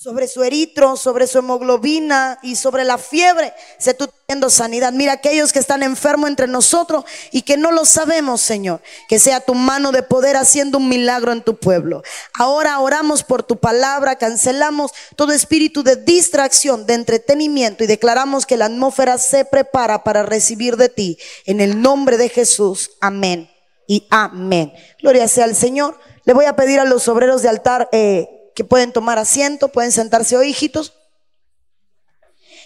sobre su eritro, sobre su hemoglobina y sobre la fiebre, se tú teniendo sanidad. Mira aquellos que están enfermos entre nosotros y que no lo sabemos, Señor. Que sea tu mano de poder haciendo un milagro en tu pueblo. Ahora oramos por tu palabra, cancelamos todo espíritu de distracción, de entretenimiento y declaramos que la atmósfera se prepara para recibir de ti. En el nombre de Jesús. Amén y amén. Gloria sea al Señor. Le voy a pedir a los obreros de altar. Eh, que pueden tomar asiento, pueden sentarse hoy, hijitos.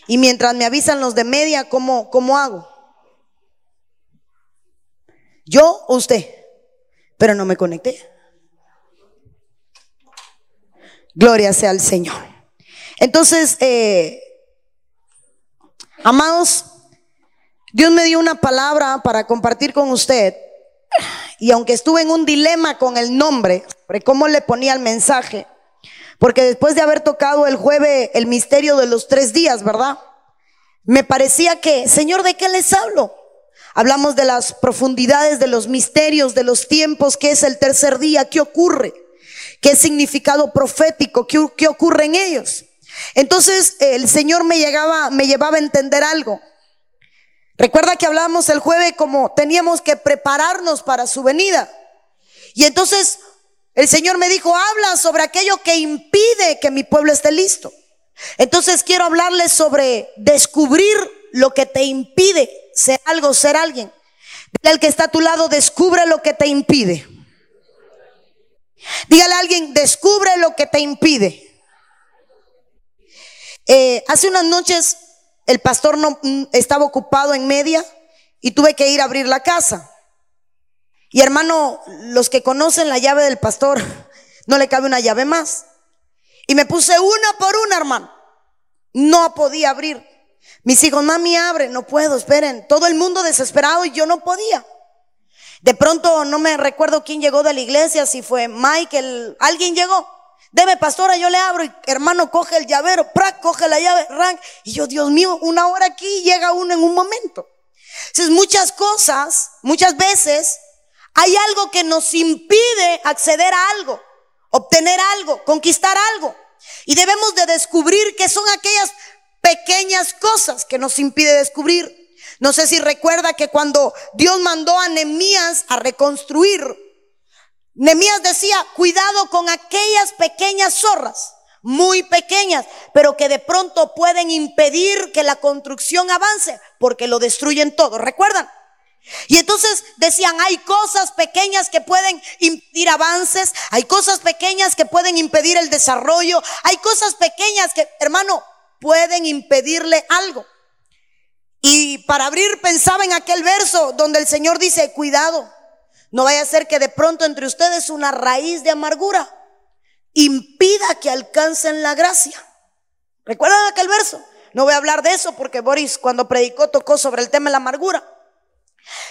Y mientras me avisan los de media, ¿cómo, cómo hago? Yo o usted, pero no me conecté. Gloria sea al Señor. Entonces, eh, amados, Dios me dio una palabra para compartir con usted. Y aunque estuve en un dilema con el nombre, sobre cómo le ponía el mensaje, porque después de haber tocado el jueves el misterio de los tres días, ¿verdad? Me parecía que, Señor, ¿de qué les hablo? Hablamos de las profundidades, de los misterios, de los tiempos, qué es el tercer día, qué ocurre, qué significado profético, qué, qué ocurre en ellos. Entonces el Señor me llegaba, me llevaba a entender algo. Recuerda que hablábamos el jueves como teníamos que prepararnos para su venida. Y entonces el Señor me dijo, habla sobre aquello que impide que mi pueblo esté listo. Entonces quiero hablarles sobre descubrir lo que te impide ser algo, ser alguien. Dile al que está a tu lado, descubre lo que te impide. Dígale a alguien, descubre lo que te impide. Eh, hace unas noches el pastor no mm, estaba ocupado en media y tuve que ir a abrir la casa. Y hermano, los que conocen la llave del pastor, no le cabe una llave más. Y me puse una por una, hermano. No podía abrir. Mis hijos, mami, abre. No puedo, esperen. Todo el mundo desesperado y yo no podía. De pronto no me recuerdo quién llegó de la iglesia, si fue Michael, alguien llegó. Debe, pastora, yo le abro y hermano coge el llavero, prac, coge la llave. Y yo, Dios mío, una hora aquí llega uno en un momento. Entonces, muchas cosas, muchas veces hay algo que nos impide acceder a algo, obtener algo, conquistar algo. Y debemos de descubrir que son aquellas pequeñas cosas que nos impide descubrir. No sé si recuerda que cuando Dios mandó a Nemías a reconstruir, Nemías decía, cuidado con aquellas pequeñas zorras, muy pequeñas, pero que de pronto pueden impedir que la construcción avance, porque lo destruyen todo. ¿Recuerdan? Y entonces decían, hay cosas pequeñas que pueden impedir avances, hay cosas pequeñas que pueden impedir el desarrollo, hay cosas pequeñas que, hermano, pueden impedirle algo. Y para abrir pensaba en aquel verso donde el Señor dice, cuidado, no vaya a ser que de pronto entre ustedes una raíz de amargura impida que alcancen la gracia. ¿Recuerdan aquel verso? No voy a hablar de eso porque Boris cuando predicó tocó sobre el tema de la amargura.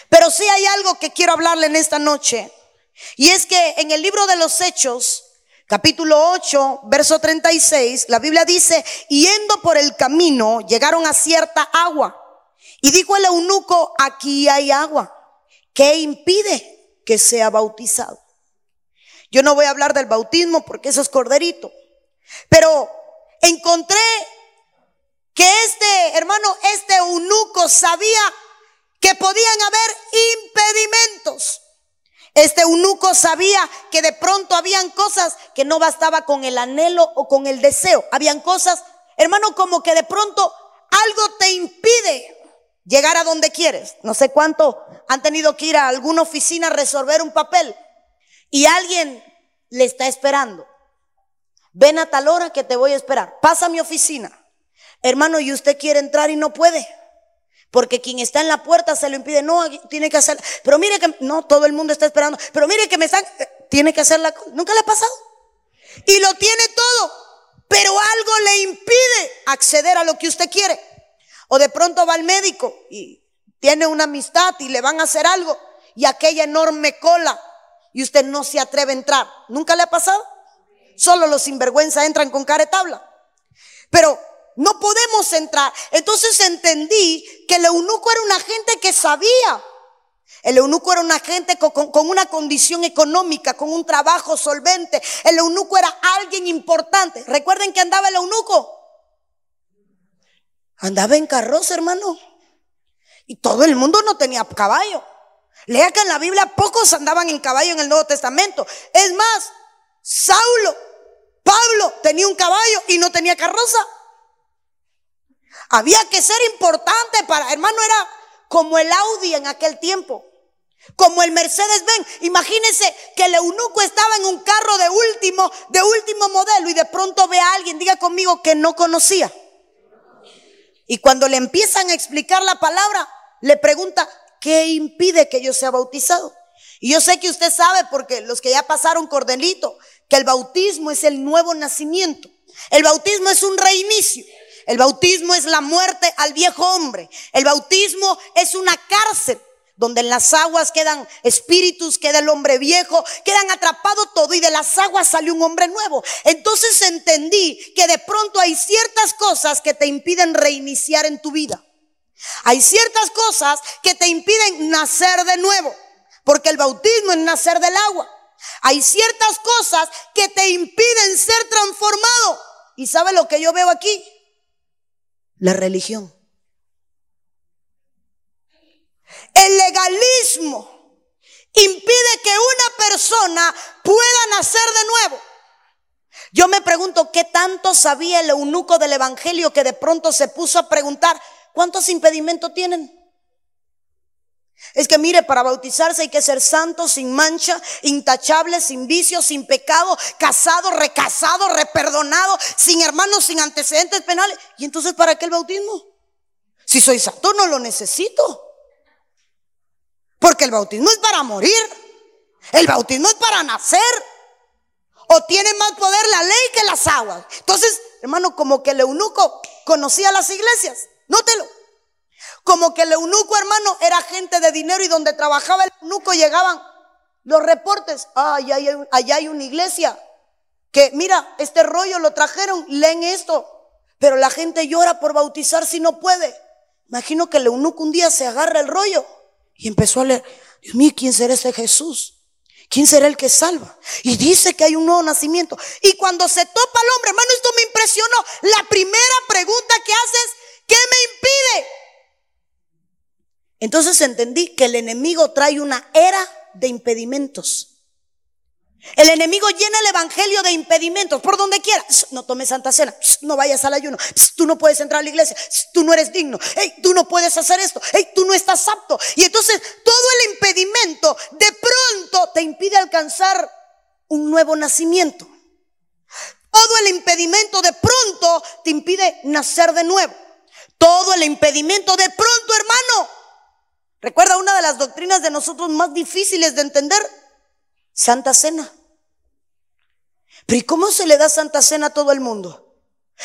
Pero sí hay algo que quiero hablarle en esta noche. Y es que en el libro de los Hechos, capítulo 8, verso 36, la Biblia dice, yendo por el camino, llegaron a cierta agua. Y dijo el eunuco, aquí hay agua. ¿Qué impide que sea bautizado? Yo no voy a hablar del bautismo porque eso es corderito. Pero encontré que este, hermano, este eunuco sabía que podían haber impedimentos. Este eunuco sabía que de pronto habían cosas que no bastaba con el anhelo o con el deseo. Habían cosas, hermano, como que de pronto algo te impide llegar a donde quieres. No sé cuánto han tenido que ir a alguna oficina a resolver un papel y alguien le está esperando. Ven a tal hora que te voy a esperar. Pasa a mi oficina. Hermano, y usted quiere entrar y no puede. Porque quien está en la puerta se lo impide. No, tiene que hacer. Pero mire que, no, todo el mundo está esperando. Pero mire que me están, eh, tiene que hacer la Nunca le ha pasado. Y lo tiene todo. Pero algo le impide acceder a lo que usted quiere. O de pronto va al médico y tiene una amistad y le van a hacer algo. Y aquella enorme cola. Y usted no se atreve a entrar. ¿Nunca le ha pasado? Solo los sinvergüenza entran con cara de tabla. Pero no podemos entrar. Entonces entendí que el eunuco era una gente que sabía El eunuco era una gente con, una condición económica, con un trabajo solvente. El eunuco era alguien importante. Recuerden que andaba el eunuco. Andaba en carroza, hermano. Y todo el mundo no tenía caballo. Lea que en la Biblia pocos andaban en caballo en el Nuevo Testamento. Es más, Saulo, Pablo tenía un caballo y no tenía carroza. Había que ser importante para, hermano, era como el Audi en aquel tiempo. Como el Mercedes Benz. Imagínense que el eunuco estaba en un carro de último, de último modelo y de pronto ve a alguien, diga conmigo, que no conocía. Y cuando le empiezan a explicar la palabra, le pregunta, ¿qué impide que yo sea bautizado? Y yo sé que usted sabe, porque los que ya pasaron cordelito, que el bautismo es el nuevo nacimiento. El bautismo es un reinicio. El bautismo es la muerte al viejo hombre. El bautismo es una cárcel donde en las aguas quedan espíritus, queda el hombre viejo, quedan atrapado todo y de las aguas sale un hombre nuevo. Entonces entendí que de pronto hay ciertas cosas que te impiden reiniciar en tu vida. Hay ciertas cosas que te impiden nacer de nuevo, porque el bautismo es nacer del agua. Hay ciertas cosas que te impiden ser transformado. ¿Y sabe lo que yo veo aquí? La religión. El legalismo impide que una persona pueda nacer de nuevo. Yo me pregunto qué tanto sabía el eunuco del evangelio que de pronto se puso a preguntar, ¿cuántos impedimentos tienen? Es que mire, para bautizarse hay que ser santo, sin mancha, intachable, sin vicio, sin pecado, casado, recasado, reperdonado, sin hermanos, sin antecedentes penales. ¿Y entonces para qué el bautismo? Si soy santo no lo necesito. Porque el bautismo es para morir. El bautismo es para nacer. O tiene más poder la ley que las aguas. Entonces, hermano, como que el eunuco conocía las iglesias. Nótelo. Como que el eunuco, hermano, era gente de dinero y donde trabajaba el eunuco llegaban los reportes. Ah, allá hay, hay una iglesia. Que mira, este rollo lo trajeron, leen esto. Pero la gente llora por bautizar si no puede. Imagino que el eunuco un día se agarra el rollo y empezó a leer, Dios mío, ¿quién será ese Jesús? ¿Quién será el que salva? Y dice que hay un nuevo nacimiento. Y cuando se topa al hombre, hermano, esto me impresionó. La primera pregunta que hace es, ¿qué me impide? Entonces entendí que el enemigo trae una era de impedimentos. El enemigo llena el evangelio de impedimentos por donde quiera. No tomes santa cena, no vayas al ayuno, tú no puedes entrar a la iglesia, tú no eres digno, tú no puedes hacer esto, tú no estás apto. Y entonces todo el impedimento de pronto te impide alcanzar un nuevo nacimiento. Todo el impedimento de pronto te impide nacer de nuevo. Todo el impedimento de pronto, hermano. Recuerda una de las doctrinas de nosotros más difíciles de entender Santa Cena. Pero ¿y cómo se le da Santa Cena a todo el mundo?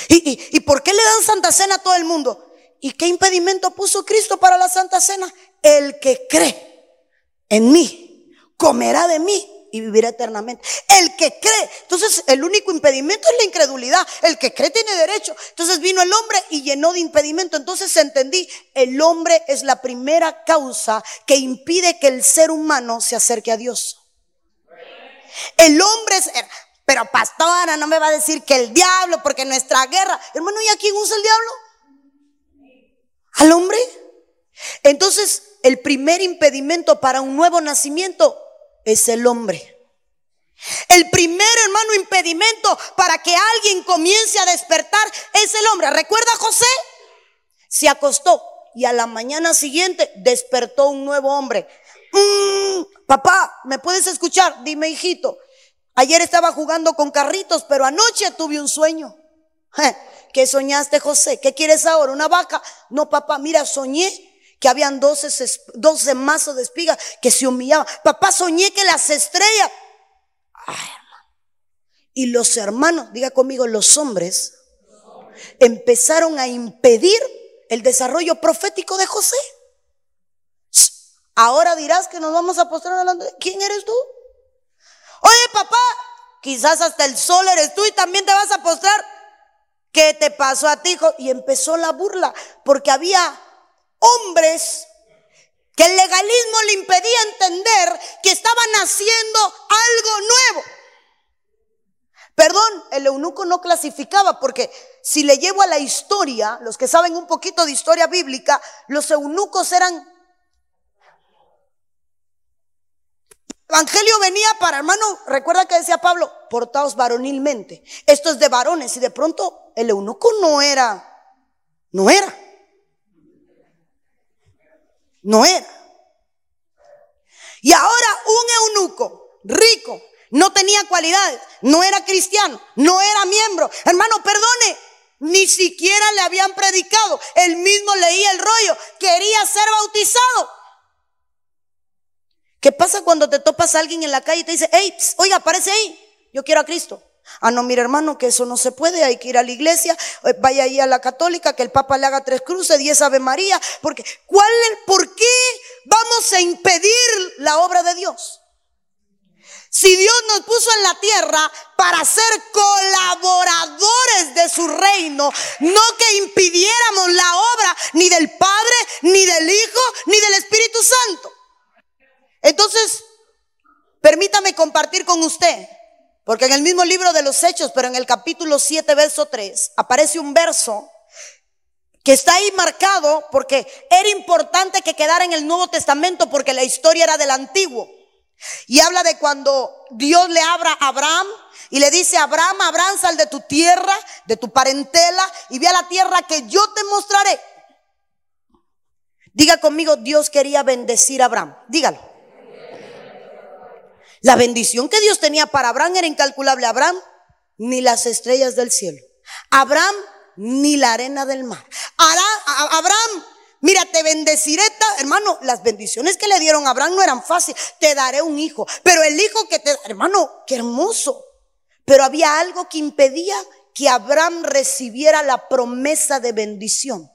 ¿Y, por qué le dan Santa Cena a todo el mundo? ¿Y qué impedimento puso Cristo para la Santa Cena? El que cree en mí comerá de mí y vivirá eternamente. El que cree. Entonces, el único impedimento es la incredulidad. El que cree tiene derecho. Entonces vino el hombre y llenó de impedimento. Entonces entendí, el hombre es la primera causa que impide que el ser humano se acerque a Dios. El hombre es... Pero pastora, no me va a decir que el diablo, porque nuestra guerra... Hermano, ¿y a quién usa el diablo? ¿Al hombre? Entonces, el primer impedimento para un nuevo nacimiento es el hombre. El primer hermano impedimento para que alguien comience a despertar es el hombre. ¿Recuerda José? Se acostó y a la mañana siguiente despertó un nuevo hombre. Mm, papá, ¿me puedes escuchar? Dime, hijito. Ayer estaba jugando con carritos, pero anoche tuve un sueño. ¿Qué soñaste, José? ¿Qué quieres ahora? ¿Una vaca? No, papá, mira, soñé que habían 12, 12 mazos de espigas que se humillaban. Papá, soñé que las estrellas. Y los hermanos, diga conmigo, los hombres, empezaron a impedir el desarrollo profético de José. Ahora dirás que nos vamos a postrar delante. ¿Quién eres tú? Oye, papá, quizás hasta el sol eres tú y también te vas a postrar. ¿Qué te pasó a ti, hijo? Y empezó la burla, porque había hombres que el legalismo le impedía entender que estaban haciendo algo nuevo. Perdón, el eunuco no clasificaba porque si le llevo a la historia, los que saben un poquito de historia bíblica, los eunucos eran... Evangelio venía para, hermano, recuerda que decía Pablo, portaos varonilmente. Esto es de varones y de pronto el eunuco no era, no era. No era. Y ahora un eunuco rico, no tenía cualidades, no era cristiano, no era miembro. Hermano, perdone, ni siquiera le habían predicado. Él mismo leía el rollo, quería ser bautizado. ¿Qué pasa cuando te topas a alguien en la calle y te dice, hey, oiga, aparece ahí, yo quiero a Cristo? Ah, no, mira hermano, que eso no se puede, hay que ir a la iglesia, eh, vaya ahí a la católica, que el Papa le haga tres cruces, diez Ave María, porque ¿cuál, por qué vamos a impedir la obra de Dios? Si Dios nos puso en la tierra para ser colaboradores de su reino, no que impidiéramos la obra ni del Padre, ni del Hijo, ni del Espíritu Santo. Entonces, permítame compartir con usted porque en el mismo libro de los Hechos, pero en el capítulo 7, verso 3, aparece un verso que está ahí marcado porque era importante que quedara en el Nuevo Testamento porque la historia era del Antiguo. Y habla de cuando Dios le abra a Abraham y le dice, Abraham, Abraham, sal de tu tierra, de tu parentela y ve a la tierra que yo te mostraré. Diga conmigo, Dios quería bendecir a Abraham. Dígalo. La bendición que Dios tenía para Abraham era incalculable. Abraham, ni las estrellas del cielo. Abraham, ni la arena del mar. Abraham, mira, te bendeciré, hermano, las bendiciones que le dieron a Abraham no eran fáciles. Te daré un hijo, pero el hijo que te, hermano, qué hermoso. Pero había algo que impedía que Abraham recibiera la promesa de bendición.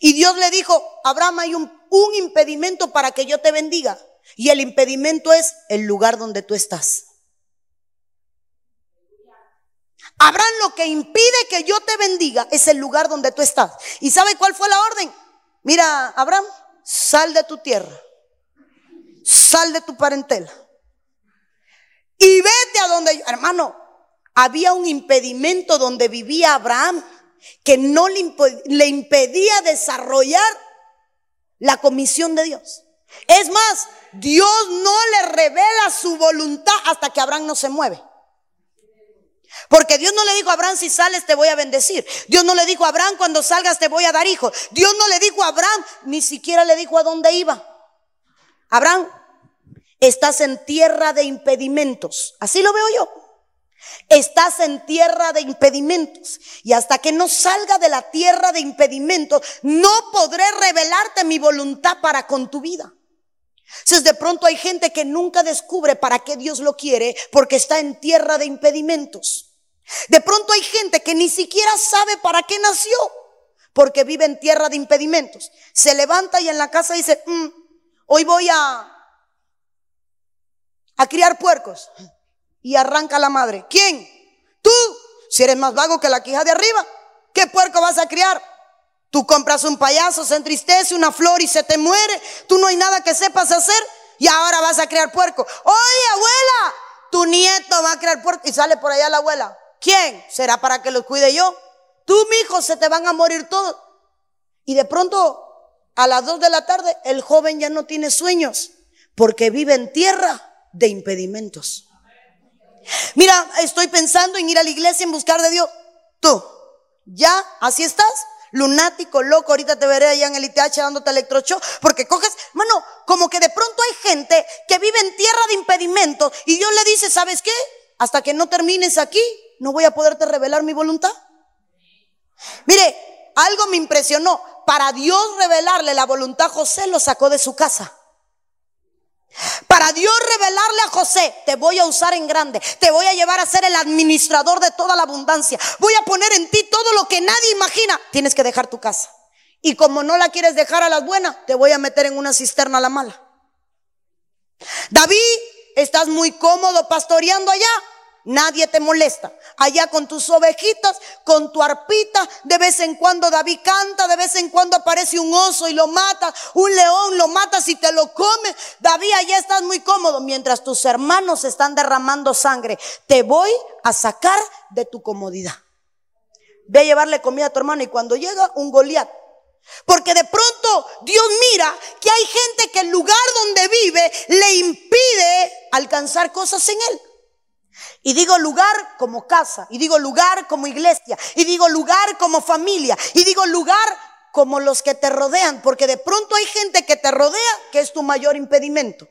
Y Dios le dijo, Abraham, hay un, un impedimento para que yo te bendiga. Y el impedimento es el lugar donde tú estás. Abraham lo que impide que yo te bendiga es el lugar donde tú estás. ¿Y sabe cuál fue la orden? Mira, Abraham, sal de tu tierra. Sal de tu parentela. Y vete a donde, hermano, había un impedimento donde vivía Abraham que no le impedía desarrollar la comisión de Dios. Es más, Dios no le revela su voluntad hasta que Abraham no se mueve. Porque Dios no le dijo a Abraham, si sales te voy a bendecir. Dios no le dijo a Abraham, cuando salgas te voy a dar hijos. Dios no le dijo a Abraham, ni siquiera le dijo a dónde iba. Abraham, estás en tierra de impedimentos. Así lo veo yo. Estás en tierra de impedimentos. Y hasta que no salga de la tierra de impedimentos, no podré revelarte mi voluntad para con tu vida. Entonces de pronto hay gente que nunca descubre para qué Dios lo quiere porque está en tierra de impedimentos. De pronto hay gente que ni siquiera sabe para qué nació porque vive en tierra de impedimentos. Se levanta y en la casa dice, mm, hoy voy a, a criar puercos. Y arranca la madre. ¿Quién? Tú. Si eres más vago que la quija de arriba, ¿qué puerco vas a criar? Tú compras un payaso, se entristece, una flor y se te muere. Tú no hay nada que sepas hacer y ahora vas a criar puerco. Oye, abuela, tu nieto va a criar puerco y sale por allá la abuela. ¿Quién? ¿Será para que los cuide yo? Tú, mi hijo, se te van a morir todos. Y de pronto, a las dos de la tarde, el joven ya no tiene sueños porque vive en tierra de impedimentos. Mira, estoy pensando en ir a la iglesia en buscar de Dios. Tú, ¿ya así estás? Lunático, loco, ahorita te veré allá en el ITH dándote electrochoc, porque coges, mano, como que de pronto hay gente que vive en tierra de impedimentos y Dios le dice, ¿sabes qué? Hasta que no termines aquí, no voy a poderte revelar mi voluntad. Mire, algo me impresionó. Para Dios revelarle la voluntad, José lo sacó de su casa. Para Dios revelarle a José, te voy a usar en grande, te voy a llevar a ser el administrador de toda la abundancia, voy a poner en ti todo lo que nadie imagina. Tienes que dejar tu casa. Y como no la quieres dejar a las buenas, te voy a meter en una cisterna a la mala. David, estás muy cómodo pastoreando allá. Nadie te molesta. Allá con tus ovejitas, con tu arpita, de vez en cuando David canta, de vez en cuando aparece un oso y lo mata, un león lo matas y te lo come. David, allá estás muy cómodo mientras tus hermanos están derramando sangre. Te voy a sacar de tu comodidad. Ve a llevarle comida a tu hermano y cuando llega un Goliat, porque de pronto Dios mira que hay gente que el lugar donde vive le impide alcanzar cosas en él. Y digo lugar como casa, y digo lugar como iglesia, y digo lugar como familia, y digo lugar como los que te rodean, porque de pronto hay gente que te rodea que es tu mayor impedimento.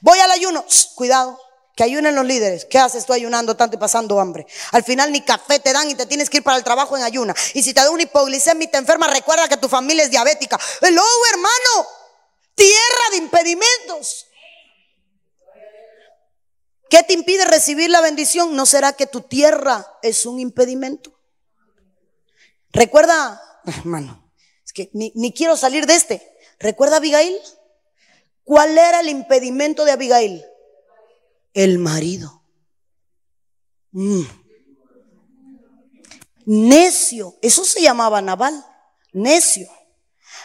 Voy al ayuno, cuidado, que ayunen los líderes. ¿Qué haces tú ayunando tanto y pasando hambre? Al final ni café te dan y te tienes que ir para el trabajo en ayuna. Y si te da una hipoglicemia y te enferma, recuerda que tu familia es diabética. Hello, hermano. Tierra de impedimentos. ¿Qué te impide recibir la bendición? ¿No será que tu tierra es un impedimento? Recuerda, hermano, es que ni, quiero salir de este. ¿Recuerda Abigail? ¿Cuál era el impedimento de Abigail? El marido. Mm. Necio, eso se llamaba Naval, necio.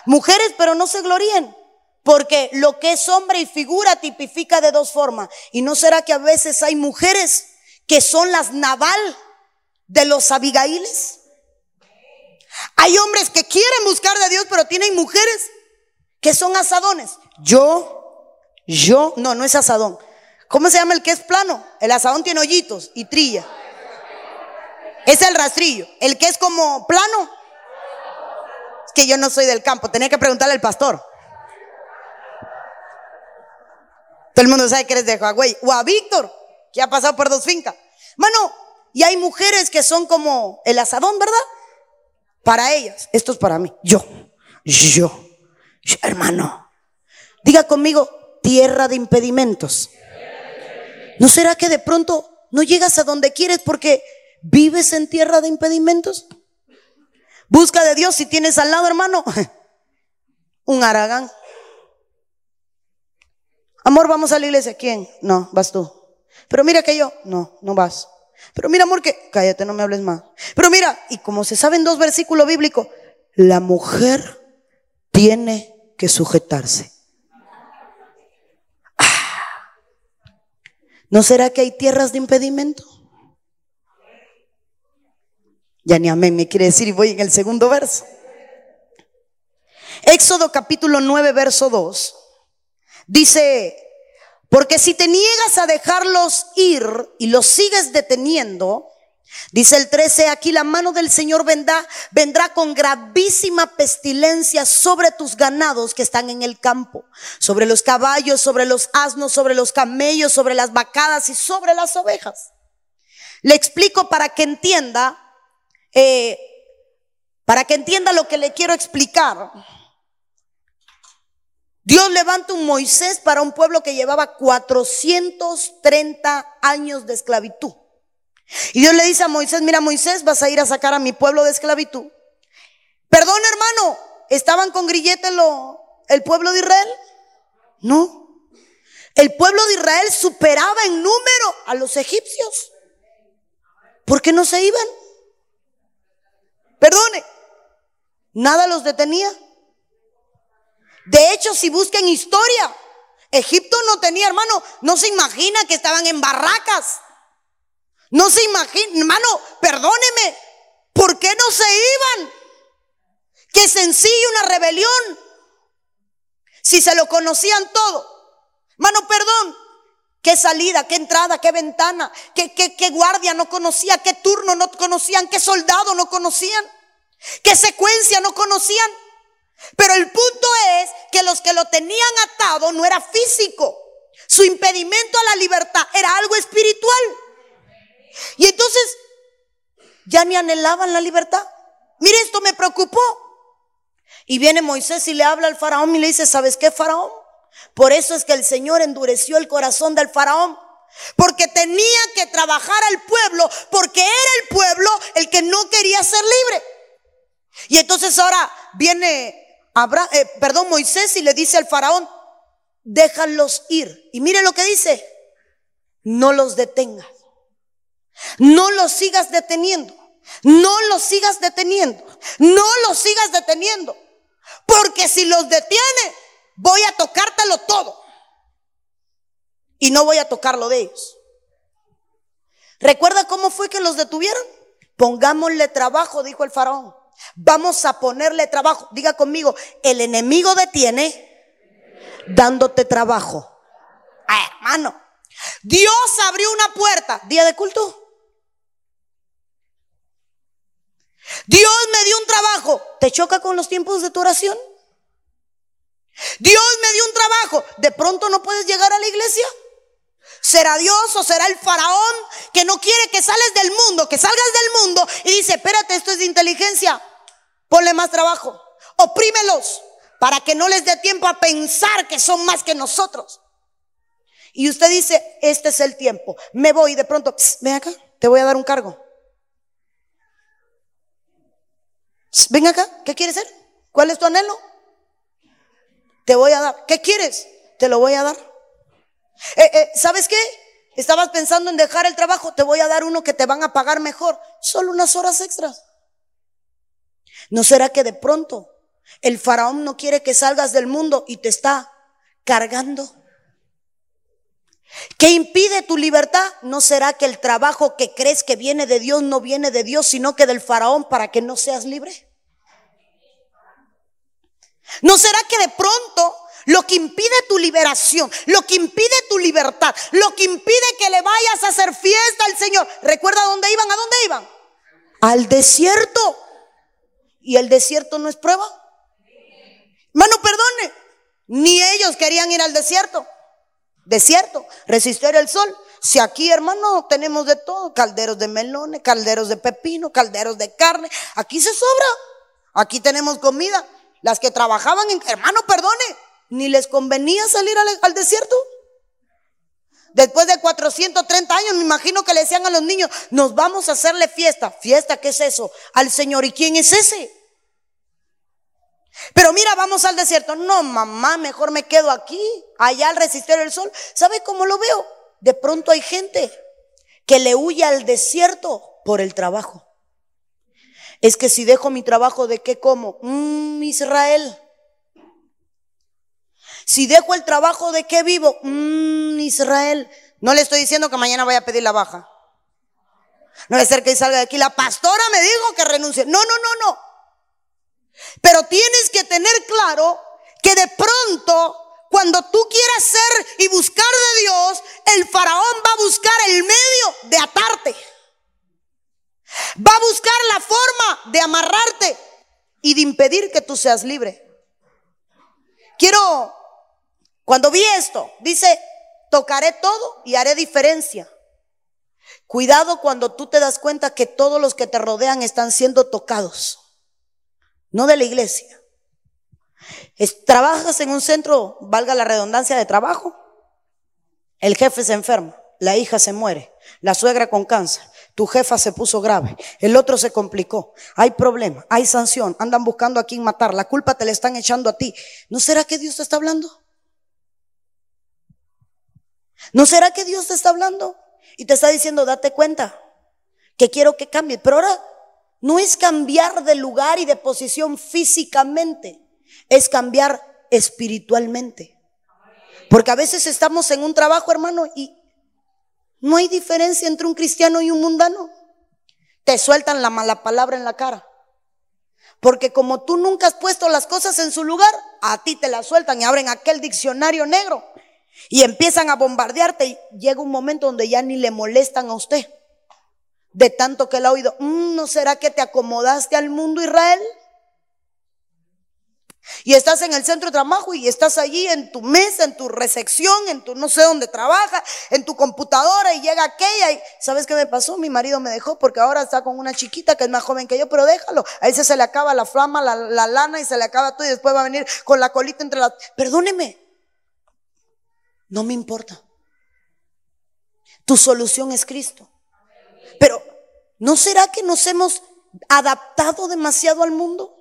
Mujeres, pero no se gloríen. Porque lo que es hombre y figura tipifica de dos formas. ¿Y no será que a veces hay mujeres que son las naval de los abigailes? Hay hombres que quieren buscar de Dios, pero tienen mujeres que son asadones. Yo, yo, no, no es asadón. ¿Cómo se llama el que es plano? El asadón tiene hoyitos y trilla. Es el rastrillo. El que es como plano. Es que yo no soy del campo. Tenía que preguntarle al pastor. Todo el mundo sabe que eres de Huawei. O a Víctor, que ha pasado por dos fincas. Mano, y hay mujeres que son como el asadón, ¿verdad? Para ellas. Esto es para mí. Yo. Yo. hermano. Diga conmigo, tierra de impedimentos. ¿No será que de pronto no llegas a donde quieres porque vives en tierra de impedimentos? Busca de Dios si tienes al lado, hermano, un aragán. Amor, vamos a la iglesia. ¿Quién? No, vas tú. Pero mira que yo, no, no vas. Pero mira, amor, que cállate, no me hables más. Pero mira, y como se sabe en dos versículos bíblicos, la mujer tiene que sujetarse. Ah. ¿No será que hay tierras de impedimento? Ya ni amén me quiere decir y voy en el segundo verso. Éxodo capítulo 9, verso 2. Dice, porque si te niegas a dejarlos ir y los sigues deteniendo, dice el 13, aquí la mano del Señor vendrá, vendrá con gravísima pestilencia sobre tus ganados que están en el campo, sobre los caballos, sobre los asnos, sobre los camellos, sobre las vacadas y sobre las ovejas. Le explico para que entienda, eh, para que entienda lo que le quiero explicar. Dios levanta un Moisés para un pueblo que llevaba 430 años de esclavitud. Y Dios le dice a Moisés, mira Moisés, vas a ir a sacar a mi pueblo de esclavitud. Perdón hermano, ¿estaban con grillete el pueblo de Israel? No. El pueblo de Israel superaba en número a los egipcios. ¿Por qué no se iban? Perdone, nada los detenía. De hecho, si buscan historia, Egipto no tenía, hermano, no se imagina que estaban en barracas. No se imagina, hermano, perdóneme, ¿por qué no se iban? Qué sencillo una rebelión. Si se lo conocían todo. Hermano, perdón, qué salida, qué entrada, qué ventana, qué, qué, qué guardia no conocía, qué turno no conocían, qué soldado no conocían, qué secuencia no conocían. Pero el punto es que los que lo tenían atado no era físico. Su impedimento a la libertad era algo espiritual. Y entonces ya ni anhelaban la libertad. Mire, esto me preocupó. Y viene Moisés y le habla al faraón y le dice, ¿sabes qué, faraón? Por eso es que el Señor endureció el corazón del faraón. Porque tenía que trabajar al pueblo, porque era el pueblo el que no quería ser libre. Y entonces ahora viene eh, perdón, Moisés y le dice al faraón, déjalos ir. Y mire lo que dice, no los detengas. No lo sigas deteniendo. No lo sigas deteniendo. No lo sigas deteniendo. Porque si los detiene, voy a tocártelo todo. Y no voy a tocar lo de ellos. ¿Recuerda cómo fue que los detuvieron? Pongámosle trabajo, dijo el faraón. Vamos a ponerle trabajo. Diga conmigo, el enemigo detiene dándote trabajo. Ah, hermano, Dios abrió una puerta. Día de culto. Dios me dio un trabajo. ¿Te choca con los tiempos de tu oración? Dios me dio un trabajo. ¿De pronto no puedes llegar a la iglesia? ¿Será Dios o será el faraón que no quiere que sales del mundo, que salgas del mundo y dice, espérate, esto es de inteligencia, ponle más trabajo, oprímelos para que no les dé tiempo a pensar que son más que nosotros. Y usted dice, este es el tiempo, me voy de pronto, ven acá, te voy a dar un cargo. ven acá, ¿qué quieres ser? ¿Cuál es tu anhelo? Te voy a dar. ¿Qué quieres? Te lo voy a dar. Eh, eh, ¿Sabes qué? Estabas pensando en dejar el trabajo, te voy a dar uno que te van a pagar mejor, solo unas horas extras. ¿No será que de pronto el faraón no quiere que salgas del mundo y te está cargando? ¿Qué impide tu libertad? ¿No será que el trabajo que crees que viene de Dios no viene de Dios, sino que del faraón para que no seas libre? ¿No será que de pronto lo que impide tu liberación, lo que impide tu libertad, lo que impide que le vayas a hacer fiesta al Señor. ¿Recuerda dónde iban? ¿A dónde iban? Al desierto. ¿Y el desierto no es prueba? Mano, perdone. Ni ellos querían ir al desierto. Desierto, resistir el sol. Si aquí, hermano, tenemos de todo, calderos de melones, calderos de pepino, calderos de carne, aquí se sobra. Aquí tenemos comida. Las que trabajaban en, hermano, perdone, ni les convenía salir al, desierto. Después de 430 años, me imagino que le decían a los niños, nos vamos a hacerle fiesta. ¿Fiesta qué es eso? Al Señor. ¿Y quién es ese? Pero mira, vamos al desierto. No, mamá, mejor me quedo aquí, allá al resistir el sol. ¿Sabe cómo lo veo? De pronto hay gente que le huye al desierto por el trabajo. Es que si dejo mi trabajo, ¿de qué como? Mmm, Israel. Si dejo el trabajo, ¿de qué vivo? Mmm, Israel. No le estoy diciendo que mañana vaya a pedir la baja. No debe ser que salga de aquí. La pastora me dijo que renuncie. No, no, no, no. Pero tienes que tener claro que de pronto, cuando tú quieras ser y buscar de Dios, el faraón va a buscar el medio de atarte. Va a buscar la forma de amarrarte y de impedir que tú seas libre. Quiero cuando vi esto, dice, tocaré todo y haré diferencia. Cuidado cuando tú te das cuenta que todos los que te rodean están siendo tocados, no de la iglesia. trabajas en un centro, valga la redundancia de trabajo, el jefe se enferma, la hija se muere, la suegra con cáncer, tu jefa se puso grave, el otro se complicó, hay problema, hay sanción, andan buscando a quien matar, la culpa te la están echando a ti. ¿No será que Dios te está hablando? ¿No será que Dios te está hablando y te está diciendo, date cuenta que quiero que cambie? Pero ahora no es cambiar de lugar y de posición físicamente, es cambiar espiritualmente. Porque a veces estamos en un trabajo, hermano, y no hay diferencia entre un cristiano y un mundano. Te sueltan la mala palabra en la cara. Porque como tú nunca has puesto las cosas en su lugar, a ti te la sueltan y abren aquel diccionario negro y empiezan a bombardearte y llega un momento donde ya ni le molestan a usted. De tanto que él ha oído, mm, ¿no será que te acomodaste al mundo Israel? Y estás en el centro de trabajo y estás allí en tu mesa, en tu recepción, en tu no sé dónde trabaja, en tu computadora y llega aquella y ¿sabes qué me pasó? Mi marido me dejó porque ahora está con una chiquita que es más joven que yo, pero déjalo. A ese se le acaba la flama, la, la lana y se le acaba todo y después va a venir con la colita entre las... Perdóneme, no me importa. Tu solución es Cristo. Pero, ¿no será que nos hemos adaptado demasiado al mundo?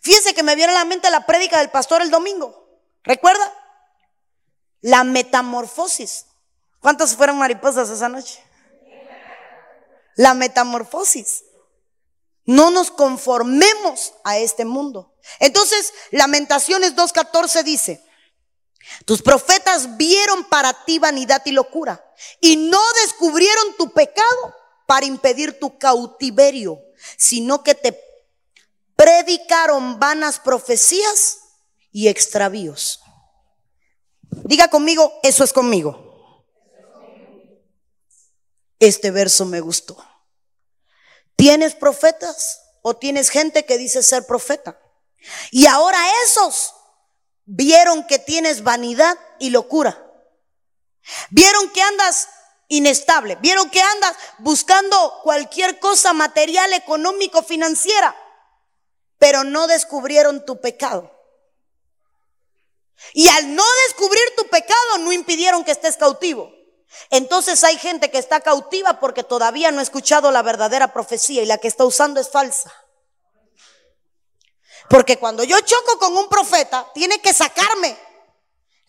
Fíjense que me viene a la mente la prédica del pastor el domingo. ¿Recuerda? La metamorfosis. ¿Cuántas fueron mariposas esa noche? la metamorfosis. No nos conformemos a este mundo. Entonces, Lamentaciones 2.14 dice, tus profetas vieron para ti vanidad y locura y no descubrieron tu pecado para impedir tu cautiverio, sino que te predicaron vanas profecías y extravíos. Diga conmigo, eso es conmigo. Este verso me gustó. ¿Tienes profetas o tienes gente que dice ser profeta? Y ahora esos vieron que tienes vanidad y locura. Vieron que andas inestable. Vieron que andas buscando cualquier cosa material, económico, financiera. Pero no descubrieron tu pecado. Y al no descubrir tu pecado, no impidieron que estés cautivo. Entonces hay gente que está cautiva porque todavía no ha escuchado la verdadera profecía y la que está usando es falsa. Porque cuando yo choco con un profeta, tiene que sacarme.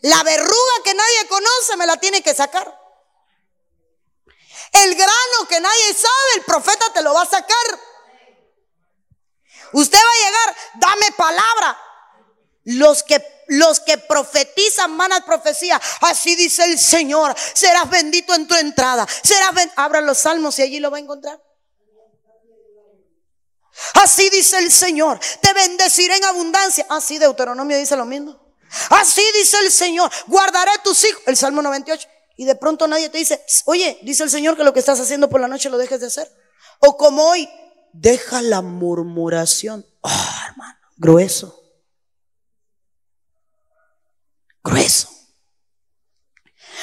La verruga que nadie conoce me la tiene que sacar. El grano que nadie sabe, el profeta te lo va a sacar. Usted va a llegar, dame palabra. Los que, los que profetizan manas profecías, así dice el Señor, serás bendito en tu entrada. Serás Abra los salmos y allí lo va a encontrar. Así dice el Señor, te bendeciré en abundancia. Así Deuteronomio dice lo mismo. Así dice el Señor, guardaré tus hijos. El Salmo 98. Y de pronto nadie te dice, oye, dice el Señor que lo que estás haciendo por la noche lo dejes de hacer. O como hoy, deja la murmuración. Oh, hermano, grueso grueso.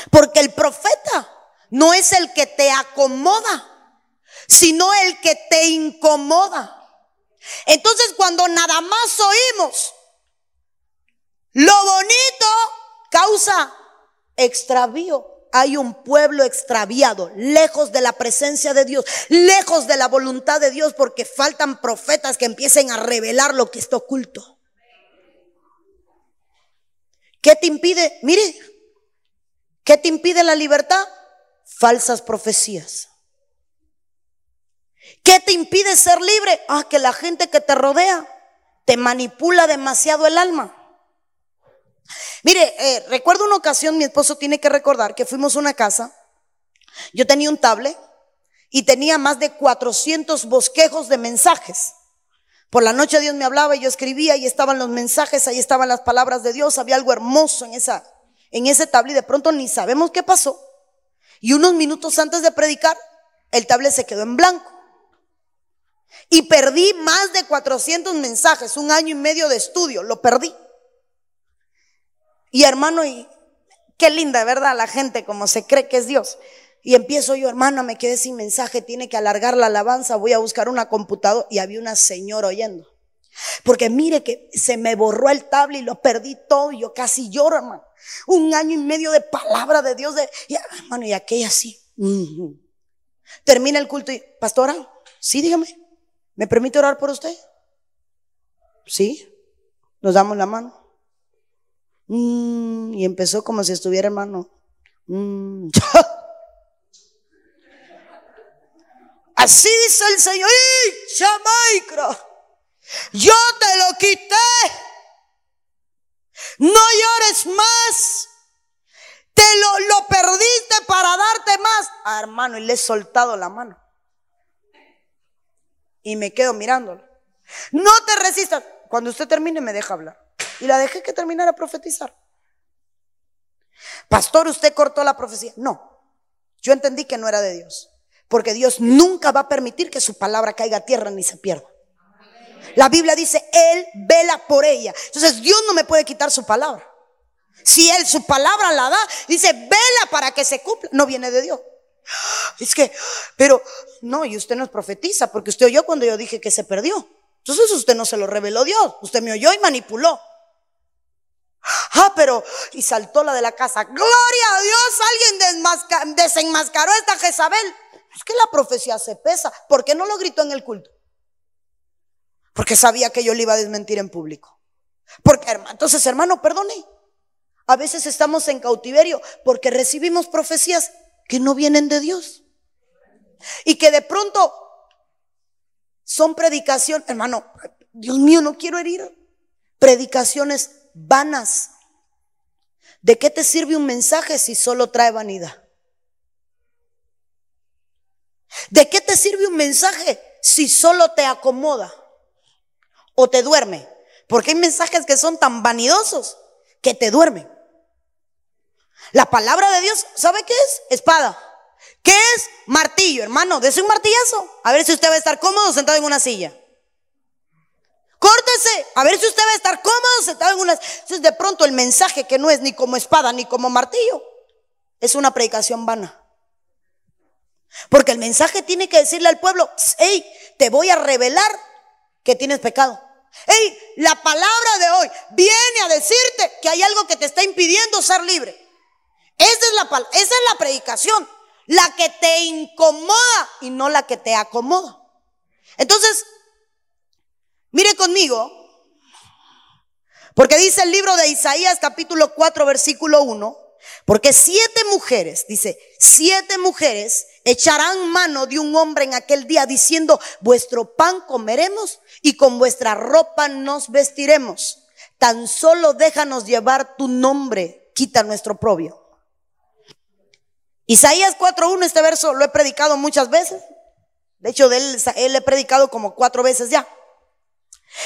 Porque el profeta no es el que te acomoda, sino el que te incomoda. Entonces cuando nada más oímos lo bonito, causa extravío. Hay un pueblo extraviado, lejos de la presencia de Dios, lejos de la voluntad de Dios, porque faltan profetas que empiecen a revelar lo que está oculto. ¿Qué te impide? Mire, ¿qué te impide la libertad? Falsas profecías. ¿Qué te impide ser libre? Ah, que la gente que te rodea te manipula demasiado el alma. Mire, eh, recuerdo una ocasión, mi esposo tiene que recordar que fuimos a una casa, yo tenía un tablet y tenía más de 400 bosquejos de mensajes. Por la noche Dios me hablaba y yo escribía y estaban los mensajes, ahí estaban las palabras de Dios, había algo hermoso en esa en ese tablet y de pronto ni sabemos qué pasó. Y unos minutos antes de predicar, el tablet se quedó en blanco. Y perdí más de 400 mensajes, un año y medio de estudio, lo perdí. Y hermano, y qué linda, ¿verdad? La gente como se cree que es Dios. Y empiezo yo, hermana, me quedé sin mensaje, tiene que alargar la alabanza, voy a buscar una computadora. Y había una señora oyendo. Porque mire que se me borró el tablet y lo perdí todo. Y yo casi lloro, hermano. Un año y medio de palabra de Dios. De, y, hermano, y aquella así. Termina el culto y, pastora, sí, dígame, ¿me permite orar por usted? Sí, nos damos la mano. Mm, y empezó como si estuviera hermano. Mm. Así dice el Señor. ¡Y, Yo te lo quité. No llores más. Te lo, lo perdiste para darte más. Ah, hermano, y le he soltado la mano. Y me quedo mirándolo. No te resistas. Cuando usted termine, me deja hablar. Y la dejé que terminara a profetizar. Pastor, usted cortó la profecía. No. Yo entendí que no era de Dios. Porque Dios nunca va a permitir que su palabra caiga a tierra ni se pierda. La Biblia dice, Él vela por ella. Entonces Dios no me puede quitar su palabra. Si Él su palabra la da, dice, vela para que se cumpla. No viene de Dios. Es que, pero no, y usted no es profetiza, porque usted oyó cuando yo dije que se perdió. Entonces usted no se lo reveló Dios. Usted me oyó y manipuló. Ah, pero, y saltó la de la casa. Gloria a Dios, alguien desenmascaró a esta Jezabel. Es que la profecía se pesa. ¿Por qué no lo gritó en el culto? Porque sabía que yo le iba a desmentir en público. Porque, hermano, entonces, hermano, perdone. A veces estamos en cautiverio porque recibimos profecías que no vienen de Dios. Y que de pronto son predicaciones, hermano, Dios mío, no quiero herir. Predicaciones vanas. ¿De qué te sirve un mensaje si solo trae vanidad? ¿De qué te sirve un mensaje si solo te acomoda o te duerme? Porque hay mensajes que son tan vanidosos que te duermen. La palabra de Dios, ¿sabe qué es? Espada. ¿Qué es? Martillo, hermano. Dese un martillazo. A ver si usted va a estar cómodo sentado en una silla. Córtese. A ver si usted va a estar cómodo sentado en una Entonces, de pronto el mensaje que no es ni como espada ni como martillo es una predicación vana. Porque el mensaje tiene que decirle al pueblo, hey, te voy a revelar que tienes pecado. Hey, la palabra de hoy viene a decirte que hay algo que te está impidiendo ser libre. Esa es la, esa es la predicación, la que te incomoda y no la que te acomoda. Entonces, mire conmigo, porque dice el libro de Isaías capítulo 4 versículo 1, porque siete mujeres, dice, siete mujeres echarán mano de un hombre en aquel día diciendo, vuestro pan comeremos y con vuestra ropa nos vestiremos. Tan solo déjanos llevar tu nombre, quita nuestro propio. Isaías 4.1, este verso lo he predicado muchas veces. De hecho, de él, él he predicado como cuatro veces ya.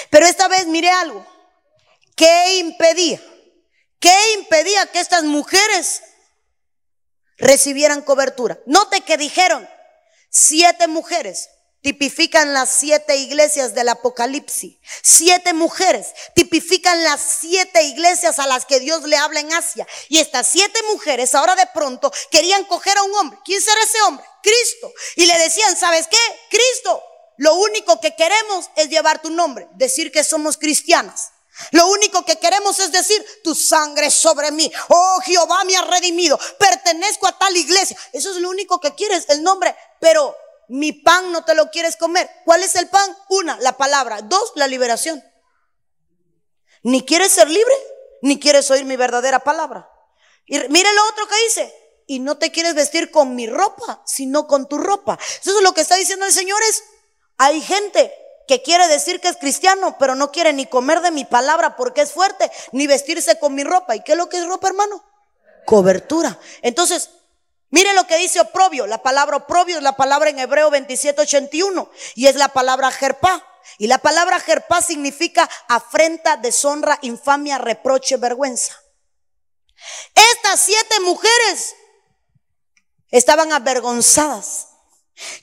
Pero esta vez mire algo. ¿Qué impedía? ¿Qué impedía que estas mujeres recibieran cobertura? Note que dijeron, siete mujeres tipifican las siete iglesias del Apocalipsis. Siete mujeres tipifican las siete iglesias a las que Dios le habla en Asia. Y estas siete mujeres ahora de pronto querían coger a un hombre. ¿Quién será ese hombre? Cristo. Y le decían, ¿sabes qué? Cristo. Lo único que queremos es llevar tu nombre, decir que somos cristianas. Lo único que queremos es decir, tu sangre sobre mí. Oh, Jehová me ha redimido. Pertenezco a tal iglesia. Eso es lo único que quieres, el nombre. Pero mi pan no te lo quieres comer. ¿Cuál es el pan? Una, la palabra. Dos, la liberación. Ni quieres ser libre, ni quieres oír mi verdadera palabra. Y mire lo otro que dice. Y no te quieres vestir con mi ropa, sino con tu ropa. Eso es lo que está diciendo el Señor. Es, hay gente que quiere decir que es cristiano, pero no quiere ni comer de mi palabra porque es fuerte, ni vestirse con mi ropa. ¿Y qué es lo que es ropa, hermano? Cobertura. Entonces, mire lo que dice oprobio. La palabra oprobio es la palabra en hebreo 2781 y es la palabra jerpá. Y la palabra jerpá significa afrenta, deshonra, infamia, reproche, vergüenza. Estas siete mujeres estaban avergonzadas,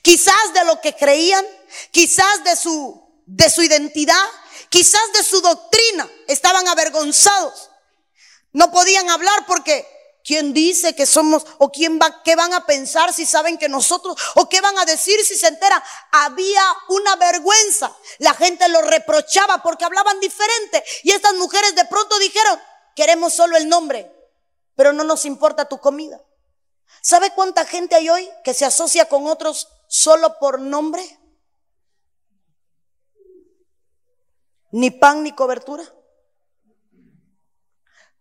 quizás de lo que creían, quizás de su, de su identidad, quizás de su doctrina, estaban avergonzados. No podían hablar porque ¿quién dice que somos o quién va qué van a pensar si saben que nosotros o qué van a decir si se enteran? Había una vergüenza. La gente lo reprochaba porque hablaban diferente y estas mujeres de pronto dijeron, "Queremos solo el nombre, pero no nos importa tu comida." ¿Sabe cuánta gente hay hoy que se asocia con otros solo por nombre? ni pan ni cobertura.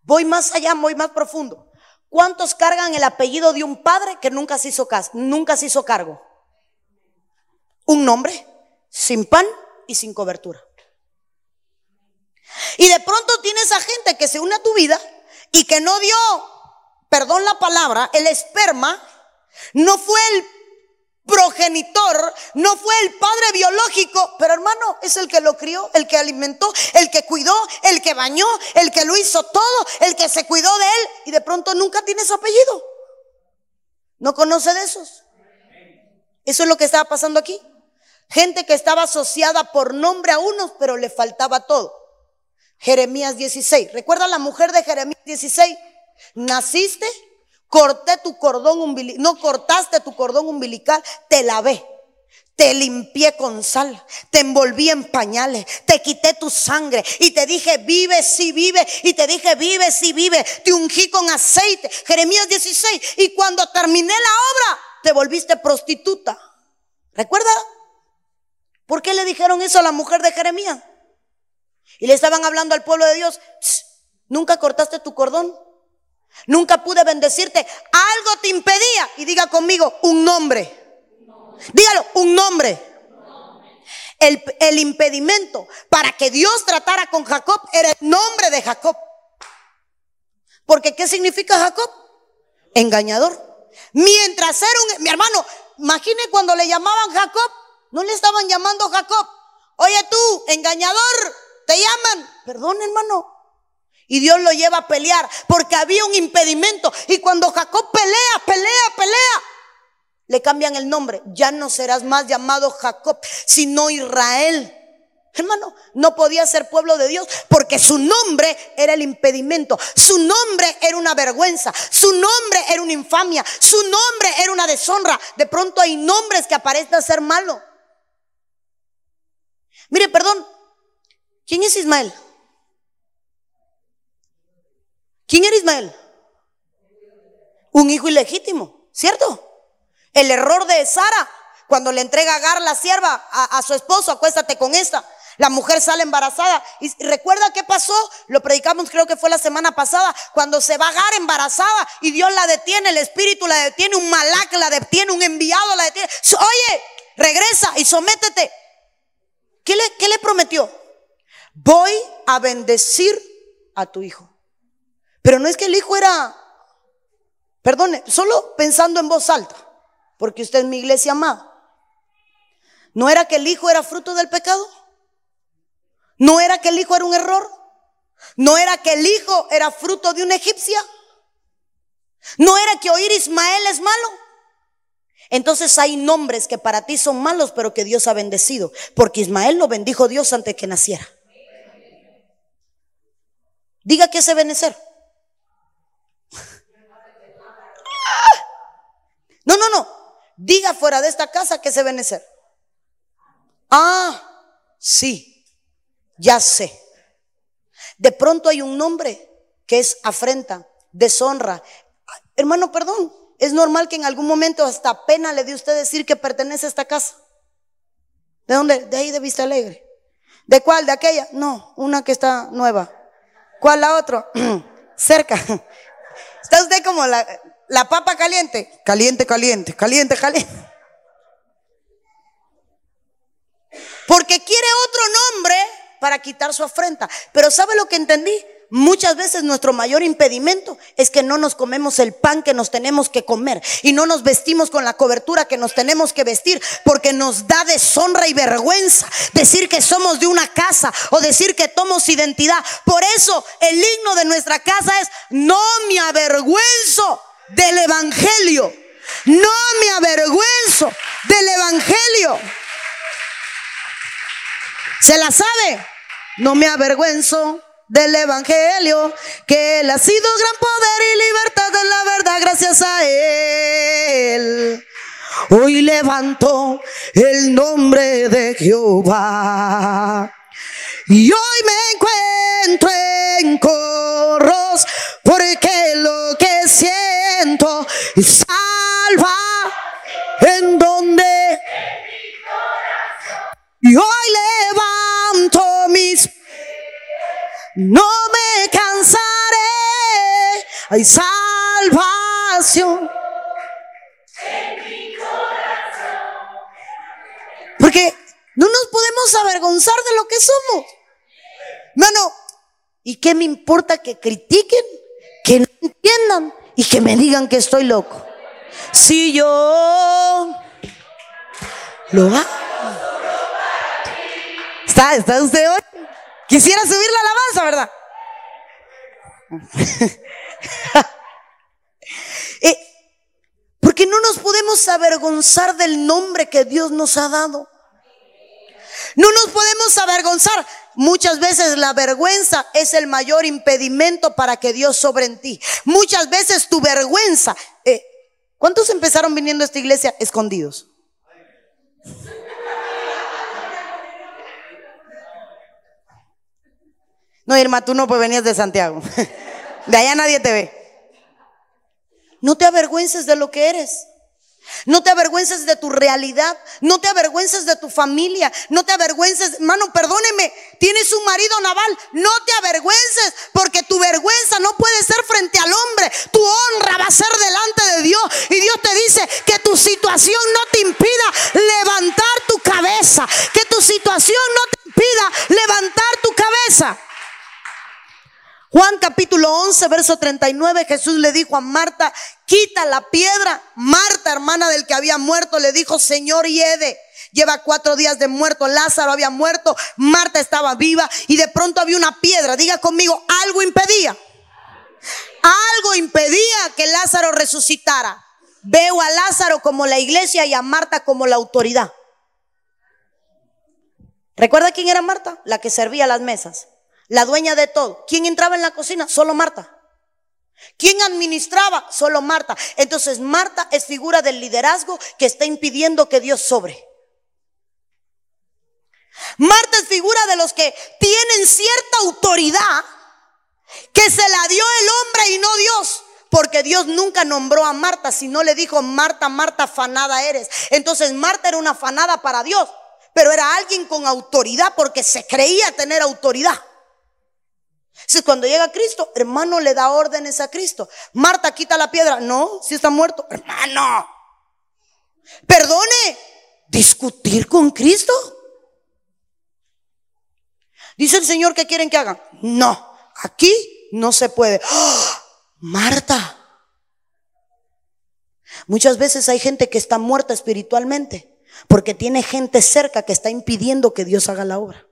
Voy más allá, voy más profundo. ¿Cuántos cargan el apellido de un padre que nunca se hizo, nunca se hizo cargo? Un nombre sin pan y sin cobertura. Y de pronto tienes a gente que se une a tu vida y que no dio, perdón la palabra, el esperma, no fue el progenitor, no fue el padre biológico, pero hermano, es el que lo crió, el que alimentó, el que cuidó, el que bañó, el que lo hizo todo, el que se cuidó de él y de pronto nunca tiene su apellido. ¿No conoce de esos? Eso es lo que estaba pasando aquí. Gente que estaba asociada por nombre a unos, pero le faltaba todo. Jeremías 16. ¿Recuerda la mujer de Jeremías 16? Naciste corté tu cordón umbilical, no cortaste tu cordón umbilical, te lavé. Te limpié con sal, te envolví en pañales, te quité tu sangre y te dije, vive si vive, y te dije, vive si vive, te ungí con aceite. Jeremías 16, y cuando terminé la obra, te volviste prostituta. ¿Recuerda? ¿Por qué le dijeron eso a la mujer de Jeremías? Y le estaban hablando al pueblo de Dios, nunca cortaste tu cordón, Nunca pude bendecirte. Algo te impedía. Y diga conmigo, un nombre. Dígalo, un nombre. El, el, impedimento para que Dios tratara con Jacob era el nombre de Jacob. Porque ¿qué significa Jacob? Engañador. Mientras era un, mi hermano, imagine cuando le llamaban Jacob, no le estaban llamando Jacob. Oye tú, engañador, te llaman. Perdón, hermano. Y Dios lo lleva a pelear porque había un impedimento. Y cuando Jacob pelea, pelea, pelea, le cambian el nombre. Ya no serás más llamado Jacob, sino Israel. Hermano, no podía ser pueblo de Dios porque su nombre era el impedimento, su nombre era una vergüenza, su nombre era una infamia, su nombre era una deshonra. De pronto hay nombres que aparecen ser malo. Mire, perdón, ¿quién es Ismael? ¿Quién era Ismael? Un hijo ilegítimo, ¿cierto? El error de Sara, cuando le entrega a Agar la sierva a, su esposo, acuéstate con esta. La mujer sale embarazada. Y recuerda qué pasó. Lo predicamos, creo que fue la semana pasada, cuando se va a Agar embarazada y Dios la detiene, el espíritu la detiene, un malac la detiene, un enviado la detiene. Oye, regresa y sométete. ¿Qué le, qué le prometió? Voy a bendecir a tu hijo. Pero no es que el hijo era, perdone, solo pensando en voz alta, porque usted es mi iglesia amada. ¿No era que el hijo era fruto del pecado? ¿No era que el hijo era un error? ¿No era que el hijo era fruto de una egipcia? ¿No era que oír Ismael es malo? Entonces hay nombres que para ti son malos, pero que Dios ha bendecido, porque Ismael lo bendijo Dios antes que naciera. Diga que ese benecer. No, no, no. Diga fuera de esta casa que se benecer. Ah, sí, ya sé. De pronto hay un nombre que es afrenta, deshonra. Hermano, perdón, es normal que en algún momento hasta pena le dé usted decir que pertenece a esta casa. ¿De dónde? De ahí de Vista Alegre. ¿De cuál? ¿De aquella? No, una que está nueva. ¿Cuál la otra? Cerca. Está usted como la, la papa caliente. Caliente, caliente, caliente, caliente. Porque quiere otro nombre para quitar su afrenta. Pero ¿sabe lo que entendí? Muchas veces nuestro mayor impedimento es que no nos comemos el pan que nos tenemos que comer y no nos vestimos con la cobertura que nos tenemos que vestir porque nos da deshonra y vergüenza decir que somos de una casa o decir que tomamos identidad. Por eso el himno de nuestra casa es no me avergüenzo del evangelio. No me avergüenzo del evangelio. ¿Se la sabe? No me avergüenzo del Evangelio, que Él ha sido gran poder y libertad en la verdad gracias a Él. Hoy levanto el nombre de Jehová. Y hoy me encuentro Hay salvación. Porque no nos podemos avergonzar de lo que somos. Mano, ¿y qué me importa que critiquen, que no entiendan y que me digan que estoy loco? Si yo lo hago. ¿Está, está usted hoy? Quisiera subir la alabanza, ¿verdad? eh, porque no nos podemos avergonzar del nombre que Dios nos ha dado. No nos podemos avergonzar. Muchas veces la vergüenza es el mayor impedimento para que Dios sobre en ti. Muchas veces tu vergüenza. Eh, ¿Cuántos empezaron viniendo a esta iglesia escondidos? No, Irma, tú no pues venías de Santiago. De allá nadie te ve. No te avergüences de lo que eres. No te avergüences de tu realidad, no te avergüences de tu familia, no te avergüences, hermano, perdóneme, tienes un marido naval, no te avergüences porque tu vergüenza no puede ser frente al hombre, tu honra va a ser delante de Dios y Dios te dice que tu tu situación no te impida levantar tu cabeza. Que tu situación no te impida levantar tu cabeza. Juan capítulo 11, verso 39, Jesús le dijo a Marta, quita la piedra. Marta, hermana del que había muerto, le dijo, Señor, hiede. Lleva cuatro días de muerto, Lázaro había muerto, Marta estaba viva y de pronto había una piedra. Diga conmigo, algo impedía. Algo impedía que Lázaro resucitara. Veo a Lázaro como la iglesia y a Marta como la autoridad. ¿Recuerda quién era Marta? La que servía las mesas la dueña de todo. ¿Quién entraba en la cocina? Solo Marta. ¿Quién administraba? Solo Marta. Entonces Marta es figura del liderazgo que está impidiendo que Dios sobre. Marta es figura de los que tienen cierta autoridad que se la dio el hombre y no Dios. Porque Dios nunca nombró a Marta, sino le dijo, Marta, Marta, afanada eres. Entonces Marta era una afanada para Dios, pero era alguien con autoridad porque se creía tener autoridad. Si cuando llega Cristo, hermano le da órdenes a Cristo. Marta quita la piedra. No, si está muerto. Hermano, perdone, discutir con Cristo. Dice el Señor que quieren que hagan. No, aquí no se puede. ¡Ah! Marta. Muchas veces hay gente que está muerta espiritualmente porque tiene gente cerca que está impidiendo que Dios haga la obra.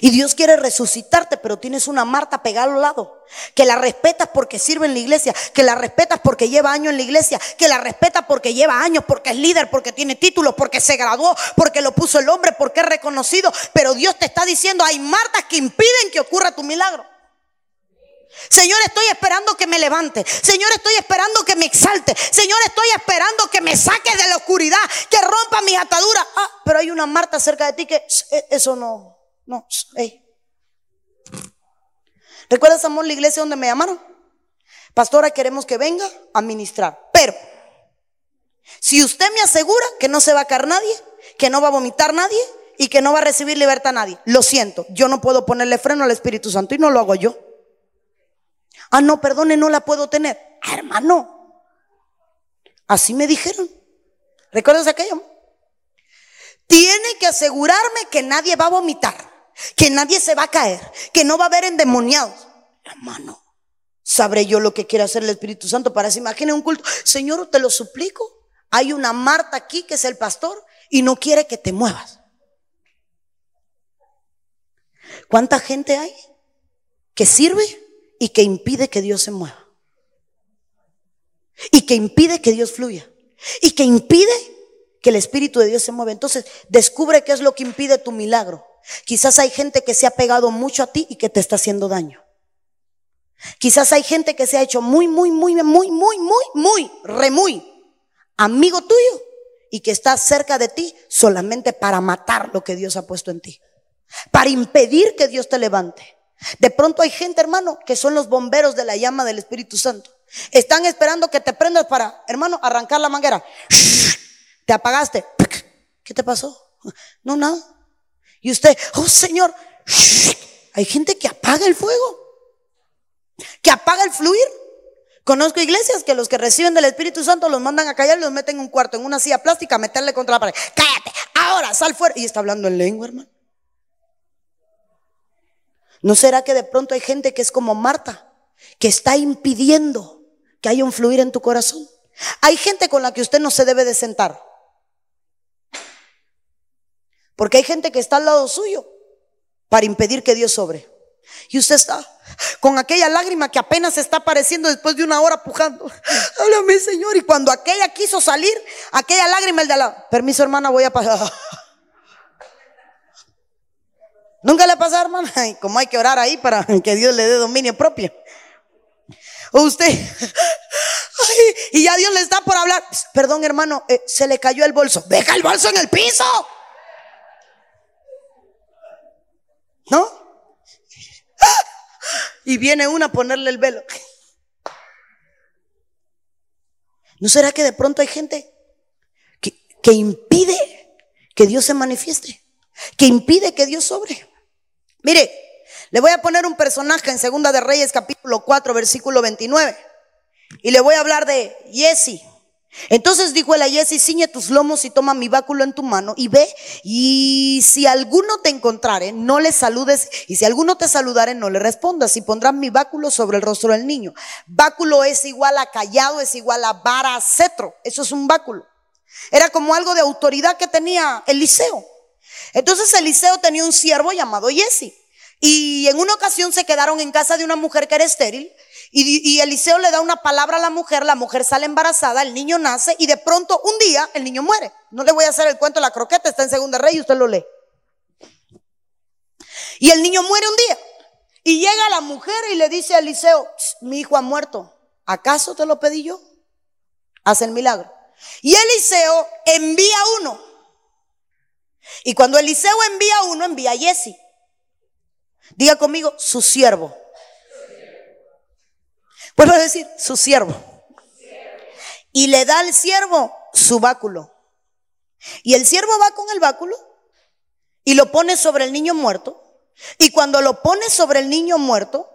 Y Dios quiere resucitarte, pero tienes una Marta pegada al lado. Que la respetas porque sirve en la iglesia. Que la respetas porque lleva años en la iglesia. Que la respetas porque lleva años, porque es líder, porque tiene títulos, porque se graduó, porque lo puso el hombre, porque es reconocido. Pero Dios te está diciendo, hay Martas que impiden que ocurra tu milagro. Señor, estoy esperando que me levante. Señor, estoy esperando que me exalte. Señor, estoy esperando que me saque de la oscuridad, que rompa mis ataduras. Ah, pero hay una Marta cerca de ti que eh, eso no, no, hey. ¿Recuerdas, amor, la iglesia donde me llamaron? Pastora, queremos que venga a ministrar. Pero, si usted me asegura que no se va a caer nadie, que no va a vomitar nadie y que no va a recibir libertad nadie, lo siento, yo no puedo ponerle freno al Espíritu Santo y no lo hago yo. Ah, no, perdone, no la puedo tener. Ah, hermano, así me dijeron. ¿Recuerdas aquello? Tiene que asegurarme que nadie va a vomitar que nadie se va a caer, que no va a haber endemoniados. Hermano, sabré yo lo que quiere hacer el Espíritu Santo para se imagine un culto. Señor, te lo suplico. Hay una Marta aquí que es el pastor y no quiere que te muevas. ¿Cuánta gente hay que sirve y que impide que Dios se mueva? Y que impide que Dios fluya. Y que impide que el Espíritu de Dios se mueva. Entonces, descubre qué es lo que impide tu milagro. Quizás hay gente que se ha pegado mucho a ti y que te está haciendo daño. Quizás hay gente que se ha hecho muy, muy, muy, muy, muy, muy, muy, re muy amigo tuyo y que está cerca de ti solamente para matar lo que Dios ha puesto en ti, para impedir que Dios te levante. De pronto hay gente, hermano, que son los bomberos de la llama del Espíritu Santo. Están esperando que te prendas para, hermano, arrancar la manguera. Te apagaste. ¿Qué te pasó? No, nada. Y usted, oh Señor, hay gente que apaga el fuego, que apaga el fluir. Conozco iglesias que los que reciben del Espíritu Santo los mandan a callar y los meten en un cuarto, en una silla plástica, a meterle contra la pared. Cállate, ahora sal fuera. Y está hablando en lengua, hermano. ¿No será que de pronto hay gente que es como Marta, que está impidiendo que haya un fluir en tu corazón? Hay gente con la que usted no se debe de sentar. Porque hay gente que está al lado suyo para impedir que Dios sobre. Y usted está con aquella lágrima que apenas está apareciendo después de una hora pujando. Háblame, Señor. Y cuando aquella quiso salir, aquella lágrima, el de la, permiso, hermana, voy a pasar. Nunca le pasa, hermana. Como hay que orar ahí para que Dios le dé dominio propio. O usted, y ya Dios le está por hablar. Perdón, hermano, eh, se le cayó el bolso. Deja el bolso en el piso. ¿No? Y viene una a ponerle el velo. ¿No será que de pronto hay gente que, que impide que Dios se manifieste? Que impide que Dios sobre. Mire, le voy a poner un personaje en Segunda de Reyes capítulo 4 versículo 29. Y le voy a hablar de Jesse. Entonces dijo él a Jesse, ciñe tus lomos y toma mi báculo en tu mano y ve. Y si alguno te encontrare, no le saludes. Y si alguno te saludare, no le respondas. Y pondrás mi báculo sobre el rostro del niño. Báculo es igual a callado, es igual a vara, cetro. Eso es un báculo. Era como algo de autoridad que tenía Eliseo. Entonces Eliseo tenía un siervo llamado Jesse. Y en una ocasión se quedaron en casa de una mujer que era estéril. Y, Eliseo le da una palabra a la mujer, la mujer sale embarazada, el niño nace y de pronto un día el niño muere. No le voy a hacer el cuento de la croqueta, está en Segunda Rey y usted lo lee. Y el niño muere un día. Y llega la mujer y le dice a Eliseo, mi hijo ha muerto. ¿Acaso te lo pedí yo? Hace el milagro. Y Eliseo envía uno. Y cuando Eliseo envía uno, envía a Jesse. Diga conmigo, su siervo. Vuelvo a decir, su siervo. Y le da al siervo su báculo. Y el siervo va con el báculo y lo pone sobre el niño muerto. Y cuando lo pone sobre el niño muerto,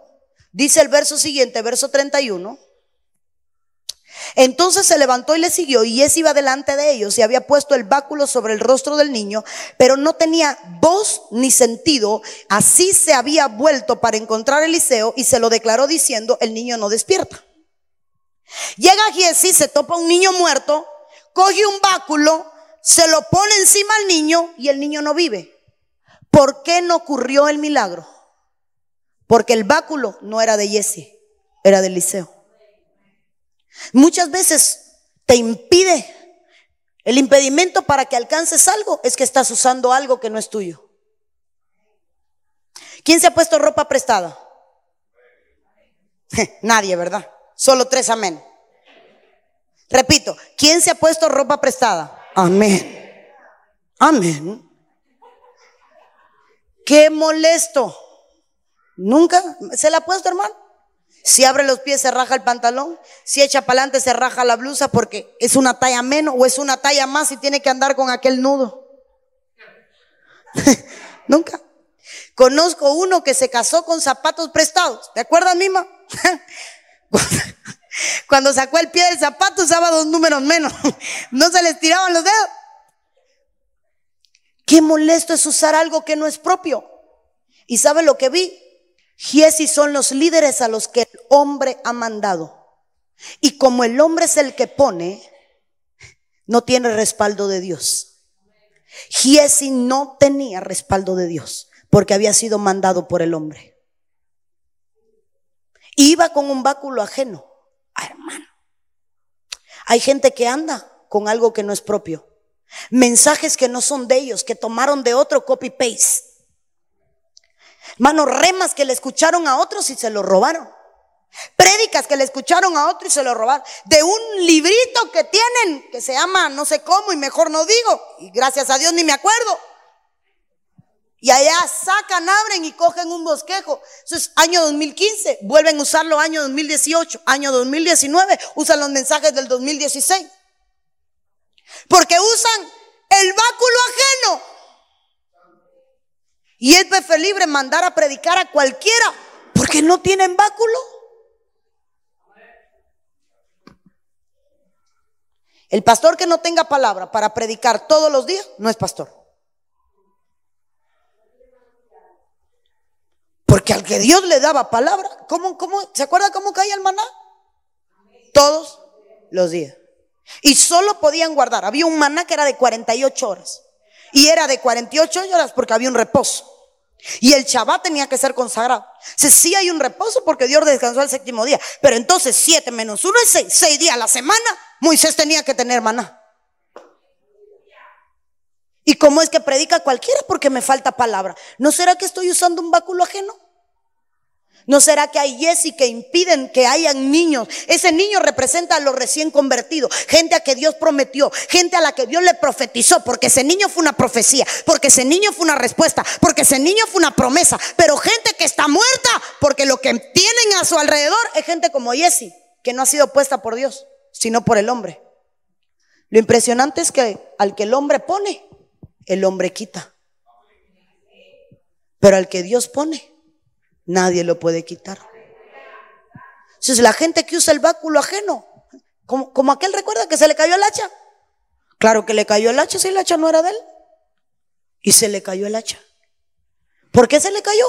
dice el verso siguiente, verso 31, entonces se levantó y le siguió y ese iba delante de ellos y había puesto el báculo sobre el rostro del niño, pero no tenía voz ni sentido. Así se había vuelto para encontrar a Eliseo y se lo declaró diciendo, el niño no despierta. Llega Giesi, se topa un niño muerto, coge un báculo, se lo pone encima al niño y el niño no vive. ¿Por qué no ocurrió el milagro? Porque el báculo no era de Giesi, era de Eliseo. Muchas veces te impide. El impedimento para que alcances algo es que estás usando algo que no es tuyo. ¿Quién se ha puesto ropa prestada? Nadie, ¿verdad? Solo tres amén. Repito, ¿quién se ha puesto ropa prestada? Amén. Amén. Qué molesto. ¿Nunca se la ha puesto, hermano? Si abre los pies se raja el pantalón, si echa para adelante se raja la blusa porque es una talla menos o es una talla más y tiene que andar con aquel nudo. Nunca. Conozco uno que se casó con zapatos prestados. ¿Te acuerdas, Mima? Cuando sacó el pie del zapato usaba dos números menos. No se les tiraban los dedos. Qué molesto es usar algo que no es propio. ¿Y sabe lo que vi? Giesi son los líderes a los que el hombre ha mandado. Y como el hombre es el que pone, no tiene respaldo de Dios. Giesi no tenía respaldo de Dios porque había sido mandado por el hombre. Iba con un báculo ajeno. Ah, hermano. Hay gente que anda con algo que no es propio. Mensajes que no son de ellos, que tomaron de otro copy-paste. Manos remas que le escucharon a otros y se lo robaron. Prédicas que le escucharon a otros y se lo robaron. De un librito que tienen que se llama no sé cómo y mejor no digo. Y gracias a Dios ni me acuerdo. Y allá sacan, abren y cogen un bosquejo. Eso es año 2015. Vuelven a usarlo año 2018. Año 2019 usan los mensajes del 2016. Porque usan el báculo ajeno. Y es libre mandar a predicar a cualquiera porque no tienen báculo. El pastor que no tenga palabra para predicar todos los días no es pastor. Porque al que Dios le daba palabra, ¿cómo, cómo, ¿se acuerda cómo caía el maná? Todos los días. Y solo podían guardar. Había un maná que era de 48 horas. Y era de 48 horas porque había un reposo. Y el Shabbat tenía que ser consagrado. Si sí hay un reposo porque Dios descansó el séptimo día. Pero entonces siete menos uno es seis. Seis días a la semana. Moisés tenía que tener maná. ¿Y cómo es que predica cualquiera? Porque me falta palabra. ¿No será que estoy usando un báculo ajeno? ¿No será que hay Jesse que impiden que hayan niños? Ese niño representa a los recién convertidos, gente a que Dios prometió, gente a la que Dios le profetizó, porque ese niño fue una profecía, porque ese niño fue una respuesta, porque ese niño fue una promesa, pero gente que está muerta, porque lo que tienen a su alrededor es gente como Jesse, que no ha sido puesta por Dios, sino por el hombre. Lo impresionante es que al que el hombre pone, el hombre quita. Pero al que Dios pone, Nadie lo puede quitar. es la gente que usa el báculo ajeno, como, como aquel recuerda que se le cayó el hacha. Claro que le cayó el hacha si el hacha no era de él. Y se le cayó el hacha. ¿Por qué se le cayó?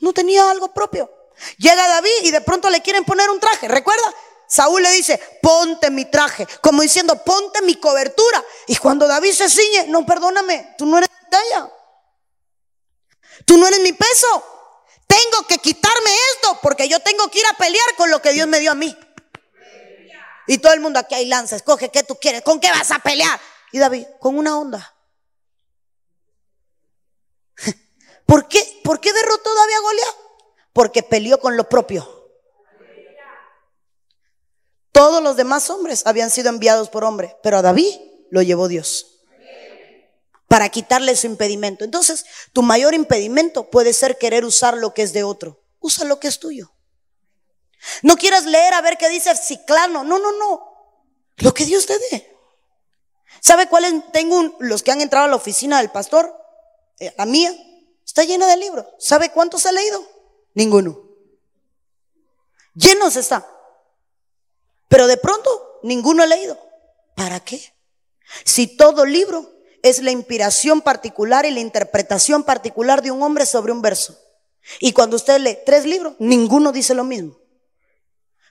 No tenía algo propio. Llega David y de pronto le quieren poner un traje. ¿Recuerda? Saúl le dice, ponte mi traje, como diciendo, ponte mi cobertura. Y cuando David se ciñe, no, perdóname, tú no eres mi talla. Tú no eres mi peso. Tengo que quitarme esto porque yo tengo que ir a pelear con lo que Dios me dio a mí. Y todo el mundo aquí hay lanza, escoge qué tú quieres, con qué vas a pelear. Y David, con una onda. ¿Por qué? ¿Por qué derrotó David a Goliat? Porque peleó con lo propio. Todos los demás hombres habían sido enviados por hombre, pero a David lo llevó Dios para quitarle su impedimento. Entonces, tu mayor impedimento puede ser querer usar lo que es de otro. Usa lo que es tuyo. No quieras leer a ver qué dice Ciclano. No, no, no. Lo que Dios te dé. ¿Sabe cuáles? Tengo los que han entrado a la oficina del pastor, eh, la mía, está llena de libros. ¿Sabe cuántos he leído? Ninguno. Llenos está. Pero de pronto ninguno ha leído. ¿Para qué? Si todo libro es la inspiración particular y la interpretación particular de un hombre sobre un verso. Y cuando usted lee tres libros, ninguno dice lo mismo.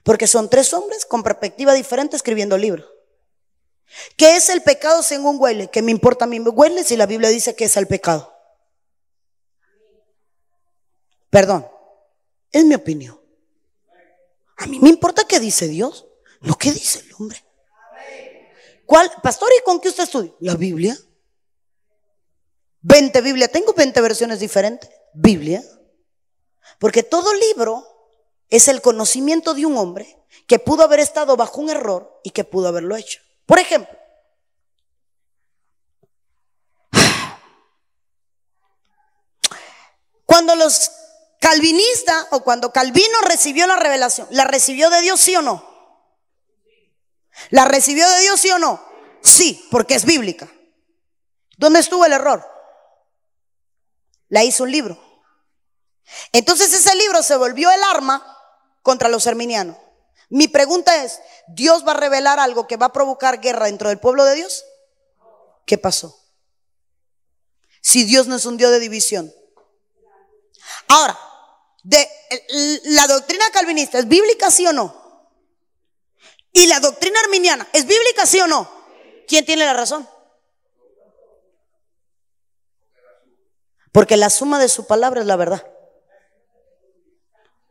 Porque son tres hombres con perspectiva diferente escribiendo libros. ¿Qué es el pecado según Huele? ¿Qué me importa a mí Huele si la Biblia dice que es el pecado? Perdón, es mi opinión. A mí me importa qué dice Dios. Lo que dice el hombre. ¿Cuál? Pastor, ¿y con qué usted estudia? La Biblia. 20 Biblia. Tengo 20 versiones diferentes. Biblia. Porque todo libro es el conocimiento de un hombre que pudo haber estado bajo un error y que pudo haberlo hecho. Por ejemplo, cuando los calvinistas o cuando Calvino recibió la revelación, ¿la recibió de Dios sí o no? ¿La recibió de Dios, sí o no? Sí, porque es bíblica. ¿Dónde estuvo el error? La hizo un libro. Entonces ese libro se volvió el arma contra los arminianos. Mi pregunta es, ¿Dios va a revelar algo que va a provocar guerra dentro del pueblo de Dios? ¿Qué pasó? Si Dios no es un Dios de división. Ahora, la doctrina calvinista es bíblica, sí o no? ¿Y la doctrina arminiana es bíblica, sí o no? ¿Quién tiene la razón? Porque la suma de su palabra es la verdad.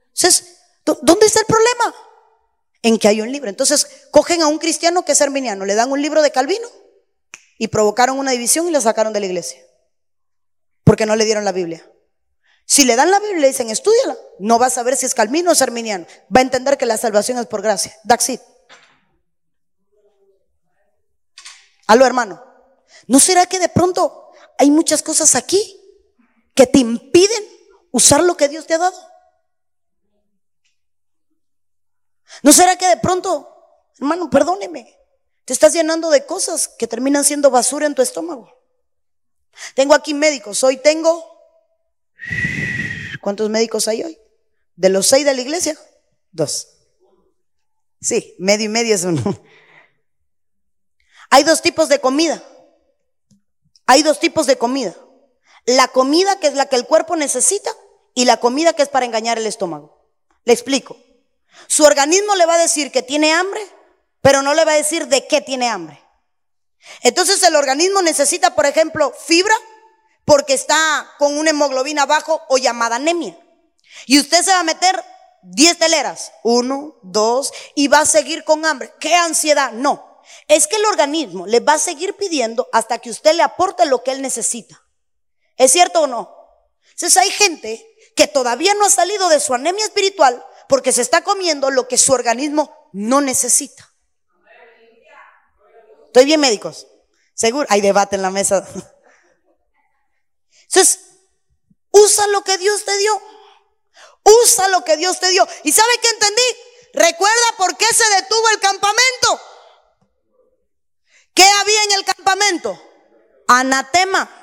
Entonces, ¿dónde está el problema? En que hay un libro. Entonces, cogen a un cristiano que es arminiano, le dan un libro de Calvino y provocaron una división y lo sacaron de la iglesia. Porque no le dieron la Biblia. Si le dan la Biblia y le dicen, estudiala, no va a saber si es calvino o es arminiano. Va a entender que la salvación es por gracia. That's it. Aló, hermano. ¿No será que de pronto hay muchas cosas aquí que te impiden usar lo que Dios te ha dado? ¿No será que de pronto, hermano, perdóneme, te estás llenando de cosas que terminan siendo basura en tu estómago? Tengo aquí médicos. Hoy tengo... ¿Cuántos médicos hay hoy? De los seis de la iglesia, dos. Sí, medio y medio es uno. Hay dos tipos de comida. Hay dos tipos de comida. La comida que es la que el cuerpo necesita y la comida que es para engañar el estómago. Le explico. Su organismo le va a decir que tiene hambre, pero no le va a decir de qué tiene hambre. Entonces el organismo necesita, por ejemplo, fibra porque está con una hemoglobina bajo o llamada anemia. Y usted se va a meter 10 teleras, uno, dos, y va a seguir con hambre. ¿Qué ansiedad? No es que el organismo le va a seguir pidiendo hasta que usted le aporte lo que él necesita. ¿Es cierto o no? Entonces hay gente que todavía no ha salido de su anemia espiritual porque se está comiendo lo que su organismo no necesita. ¿Estoy bien, médicos? Seguro, hay debate en la mesa. Entonces, usa lo que Dios te dio. Usa lo que Dios te dio. ¿Y sabe qué entendí? Recuerda por qué se detuvo el campamento. ¿Qué había en el campamento? Anatema.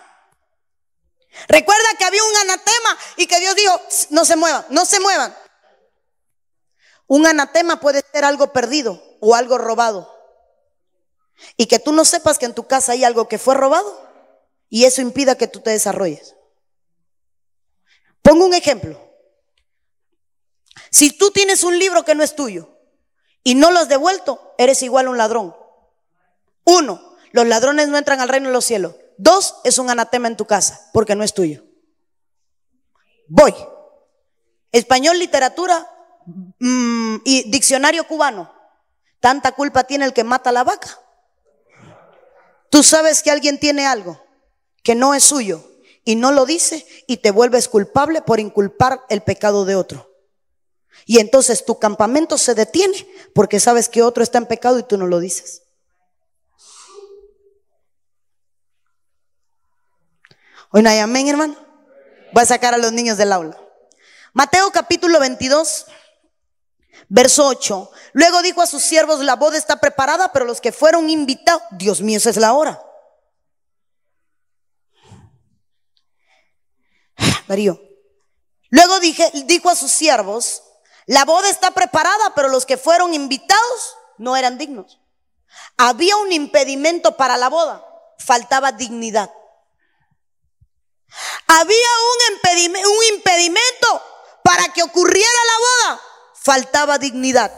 Recuerda que había un anatema y que Dios dijo, no se muevan, no se muevan. Un anatema puede ser algo perdido o algo robado. Y que tú no sepas que en tu casa hay algo que fue robado y eso impida que tú te desarrolles. Pongo un ejemplo. Si tú tienes un libro que no es tuyo y no lo has devuelto, eres igual a un ladrón. Uno, los ladrones no entran al reino de los cielos. Dos, es un anatema en tu casa porque no es tuyo. Voy. Español, literatura mm, y diccionario cubano. Tanta culpa tiene el que mata a la vaca. Tú sabes que alguien tiene algo que no es suyo y no lo dice y te vuelves culpable por inculpar el pecado de otro. Y entonces tu campamento se detiene porque sabes que otro está en pecado y tú no lo dices. Hoy no hay amén, hermano. Voy a sacar a los niños del aula. Mateo capítulo 22, verso 8. Luego dijo a sus siervos, la boda está preparada, pero los que fueron invitados, Dios mío, esa es la hora. Darío. Luego dijo a sus siervos, la boda está preparada, pero los que fueron invitados no eran dignos. Había un impedimento para la boda, faltaba dignidad. Había un, impedimento, para que ocurriera la boda, faltaba dignidad.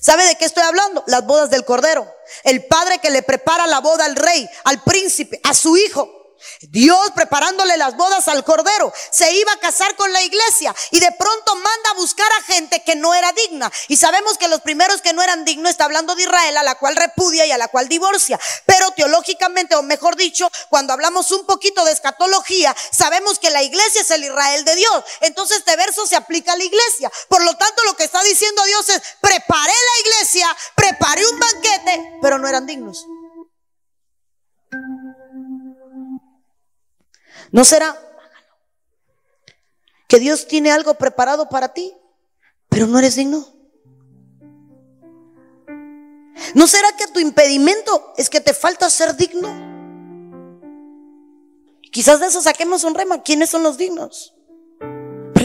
¿Sabe de qué estoy hablando? Las bodas del Cordero. El padre que le prepara la boda al rey, al príncipe, a su hijo. Dios preparándole las bodas al Cordero, se iba a casar con la iglesia y de pronto manda a buscar a gente que no era digna. Y sabemos que los primeros que no eran dignos, está hablando de Israel, a la cual repudia y a la cual divorcia. Pero teológicamente, o mejor dicho, cuando hablamos un poquito de escatología, sabemos que la iglesia es el Israel de Dios. Entonces este verso se aplica a la iglesia. Por lo tanto, lo que está diciendo Dios es, preparé la iglesia, preparé un banquete, pero no eran dignos. ¿No será que Dios tiene algo preparado para ti, pero no eres digno? ¿No será que tu impedimento es que te falta ser digno? Quizás de eso saquemos un rema. ¿Quiénes son los dignos?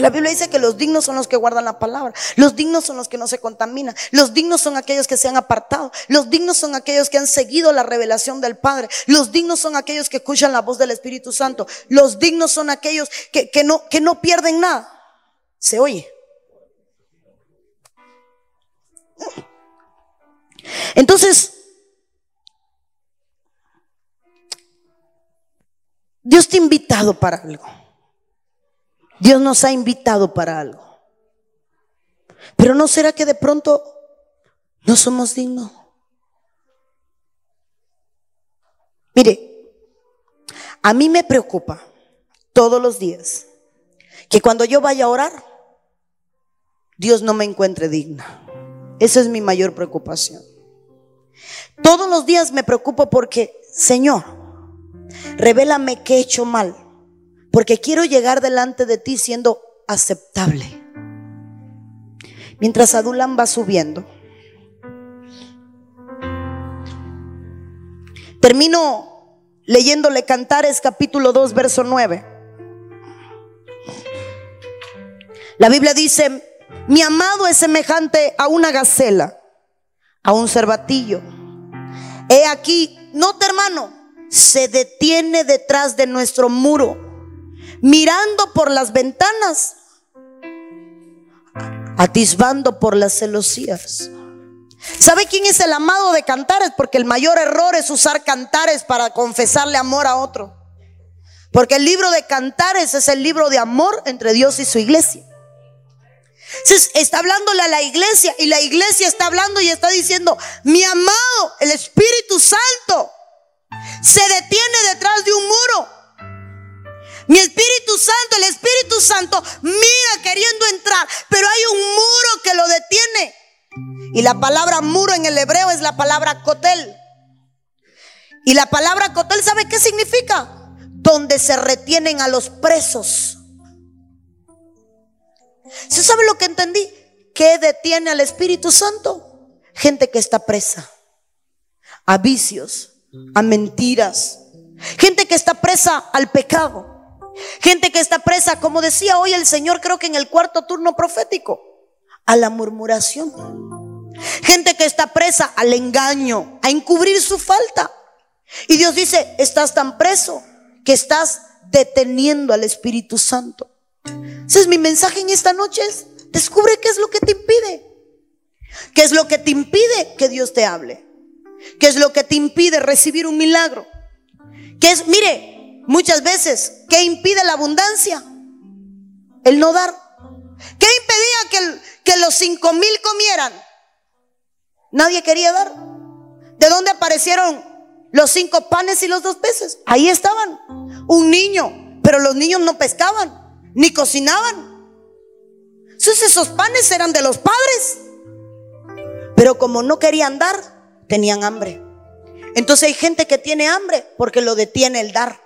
La Biblia dice que los dignos son los que guardan la palabra. Los dignos son los que no se contaminan. Los dignos son aquellos que se han apartado. Los dignos son aquellos que han seguido la revelación del Padre. Los dignos son aquellos que escuchan la voz del Espíritu Santo. Los dignos son aquellos que, no, que no pierden nada. Se oye. Entonces, Dios te ha invitado para algo. Dios nos ha invitado para algo. Pero ¿no será que de pronto no somos dignos? Mire, a mí me preocupa todos los días que cuando yo vaya a orar, Dios no me encuentre digna. Esa es mi mayor preocupación. Todos los días me preocupo porque, Señor, revélame que he hecho mal porque quiero llegar delante de ti siendo aceptable. Mientras Adulam va subiendo. Termino leyéndole Cantares capítulo 2, verso 9. La Biblia dice, mi amado es semejante a una gacela, a un cervatillo. He aquí, no te hermano, se detiene detrás de nuestro muro mirando por las ventanas, atisbando por las celosías. ¿Sabe quién es el amado de cantares? Porque el mayor error es usar cantares para confesarle amor a otro. Porque el libro de cantares es el libro de amor entre Dios y su iglesia. está hablándole a la iglesia y la iglesia está hablando y está diciendo, mi amado, el Espíritu Santo, se detiene detrás de un muro mi Espíritu Santo, el Espíritu Santo mira queriendo entrar, pero hay un muro que lo detiene. Y la palabra muro en el hebreo es la palabra cotel. Y la palabra cotel, ¿sabe qué significa? Donde se retienen a los presos. ¿Se sabe lo que entendí? ¿Qué detiene al Espíritu Santo? Gente que está presa a vicios, a mentiras. Gente que está presa al pecado. Gente que está presa, como decía hoy el Señor, creo que en el cuarto turno profético, a la murmuración. Gente que está presa al engaño, a encubrir su falta. Y Dios dice, estás tan preso que estás deteniendo al Espíritu Santo. Ese es mi mensaje en esta noche. descubre qué es lo que te impide. ¿Qué es lo que te impide que Dios te hable? ¿Qué es lo que te impide recibir un milagro? ¿Qué es, mire, muchas veces, ¿qué impide la abundancia? El no dar. ¿Qué impedía que, los cinco mil comieran? Nadie quería dar. ¿De dónde aparecieron los cinco panes y los dos peces? Ahí estaban. Un niño, pero los niños no pescaban, ni cocinaban. Entonces esos panes eran de los padres. Pero como no querían dar, tenían hambre. Entonces hay gente que tiene hambre porque lo detiene el dar.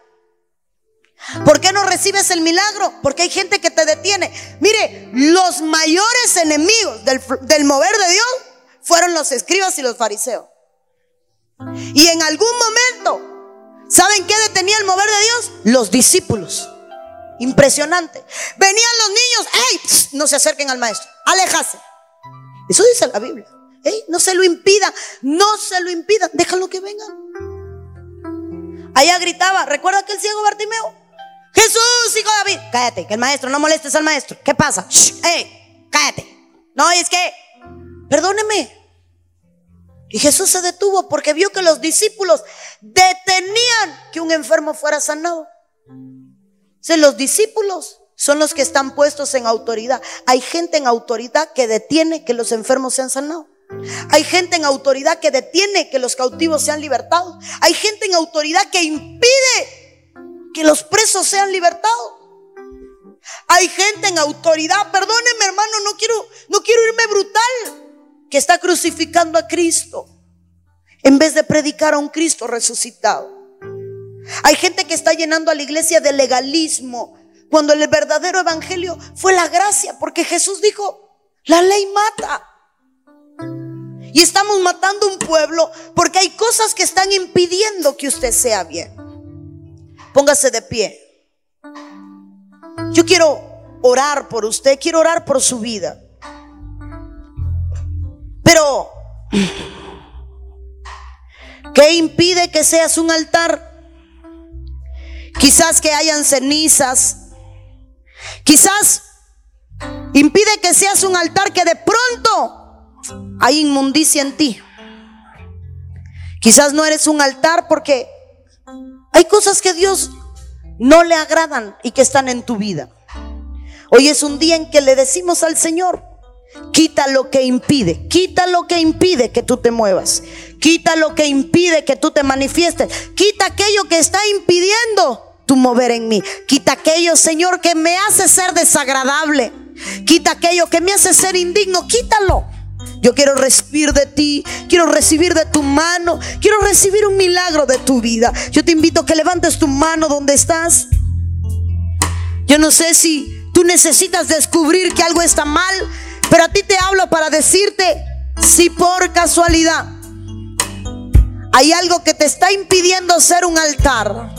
¿Por qué no recibes el milagro? Porque hay gente que te detiene. Mire, los mayores enemigos del, mover de Dios fueron los escribas y los fariseos. Y en algún momento, ¿saben qué detenía el mover de Dios? Los discípulos. Impresionante. Venían los niños, ¡ey! No se acerquen al maestro, aléjase. Eso dice la Biblia no se lo impida, no se lo impida, déjalo que venga. Allá gritaba, ¿recuerda que el ciego Bartimeo? Jesús, hijo de David. Cállate, que el maestro, no molestes al maestro. ¿Qué pasa? cállate. No, es que, perdóneme. Y Jesús se detuvo porque vio que los discípulos detenían que un enfermo fuera sanado. O los discípulos son los que están puestos en autoridad. Hay gente en autoridad que detiene que los enfermos sean sanados. Hay gente en autoridad que detiene que los cautivos sean libertados. Hay gente en autoridad que impide que los presos sean libertados. Hay gente en autoridad, perdóneme hermano, no quiero, no quiero irme brutal, que está crucificando a Cristo en vez de predicar a un Cristo resucitado. Hay gente que está llenando a la iglesia de legalismo, cuando el verdadero evangelio fue la gracia, porque Jesús dijo, la ley mata. Y estamos matando un pueblo porque hay cosas que están impidiendo que usted sea bien. Póngase de pie. Yo quiero orar por usted, quiero orar por su vida. Pero, ¿qué impide que seas un altar? Quizás que hayan cenizas. Quizás impide que seas un altar que de pronto hay inmundicia en ti. Quizás no eres un altar porque hay cosas que Dios no le agradan y que están en tu vida. Hoy es un día en que le decimos al Señor, quita lo que impide, quita lo que impide que tú te muevas, quita lo que impide que tú te manifiestes, quita aquello que está impidiendo tu mover en mí, quita aquello, Señor, que me hace ser desagradable, quita aquello que me hace ser indigno, quítalo. Yo quiero recibir de ti, quiero recibir de tu mano, quiero recibir un milagro de tu vida. Yo te invito a que levantes tu mano donde estás. Yo no sé si tú necesitas descubrir que algo está mal, pero a ti te hablo para decirte si por casualidad hay algo que te está impidiendo ser un altar.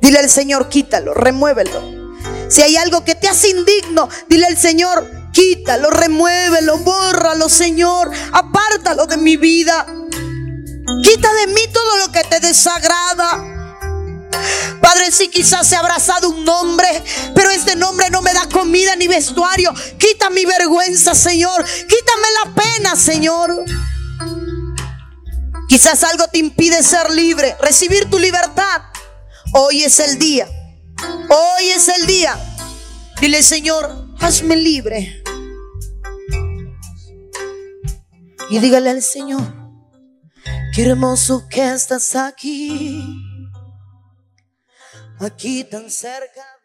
Dile al Señor, quítalo, remuévelo. Si hay algo que te hace indigno, dile al Señor, Quítalo, remuévelo, bórralo, Señor. Apártalo de mi vida. Quita de mí todo lo que te desagrada. Padre, si quizás he abrazado un nombre, pero este nombre no me da comida ni vestuario. Quita mi vergüenza, Señor. Quítame la pena, Señor. Quizás algo te impide ser libre, recibir tu libertad. Hoy es el día. Hoy es el día. Dile, Señor, hazme libre. Y dígale al Señor, qué hermoso que estás aquí, aquí tan cerca.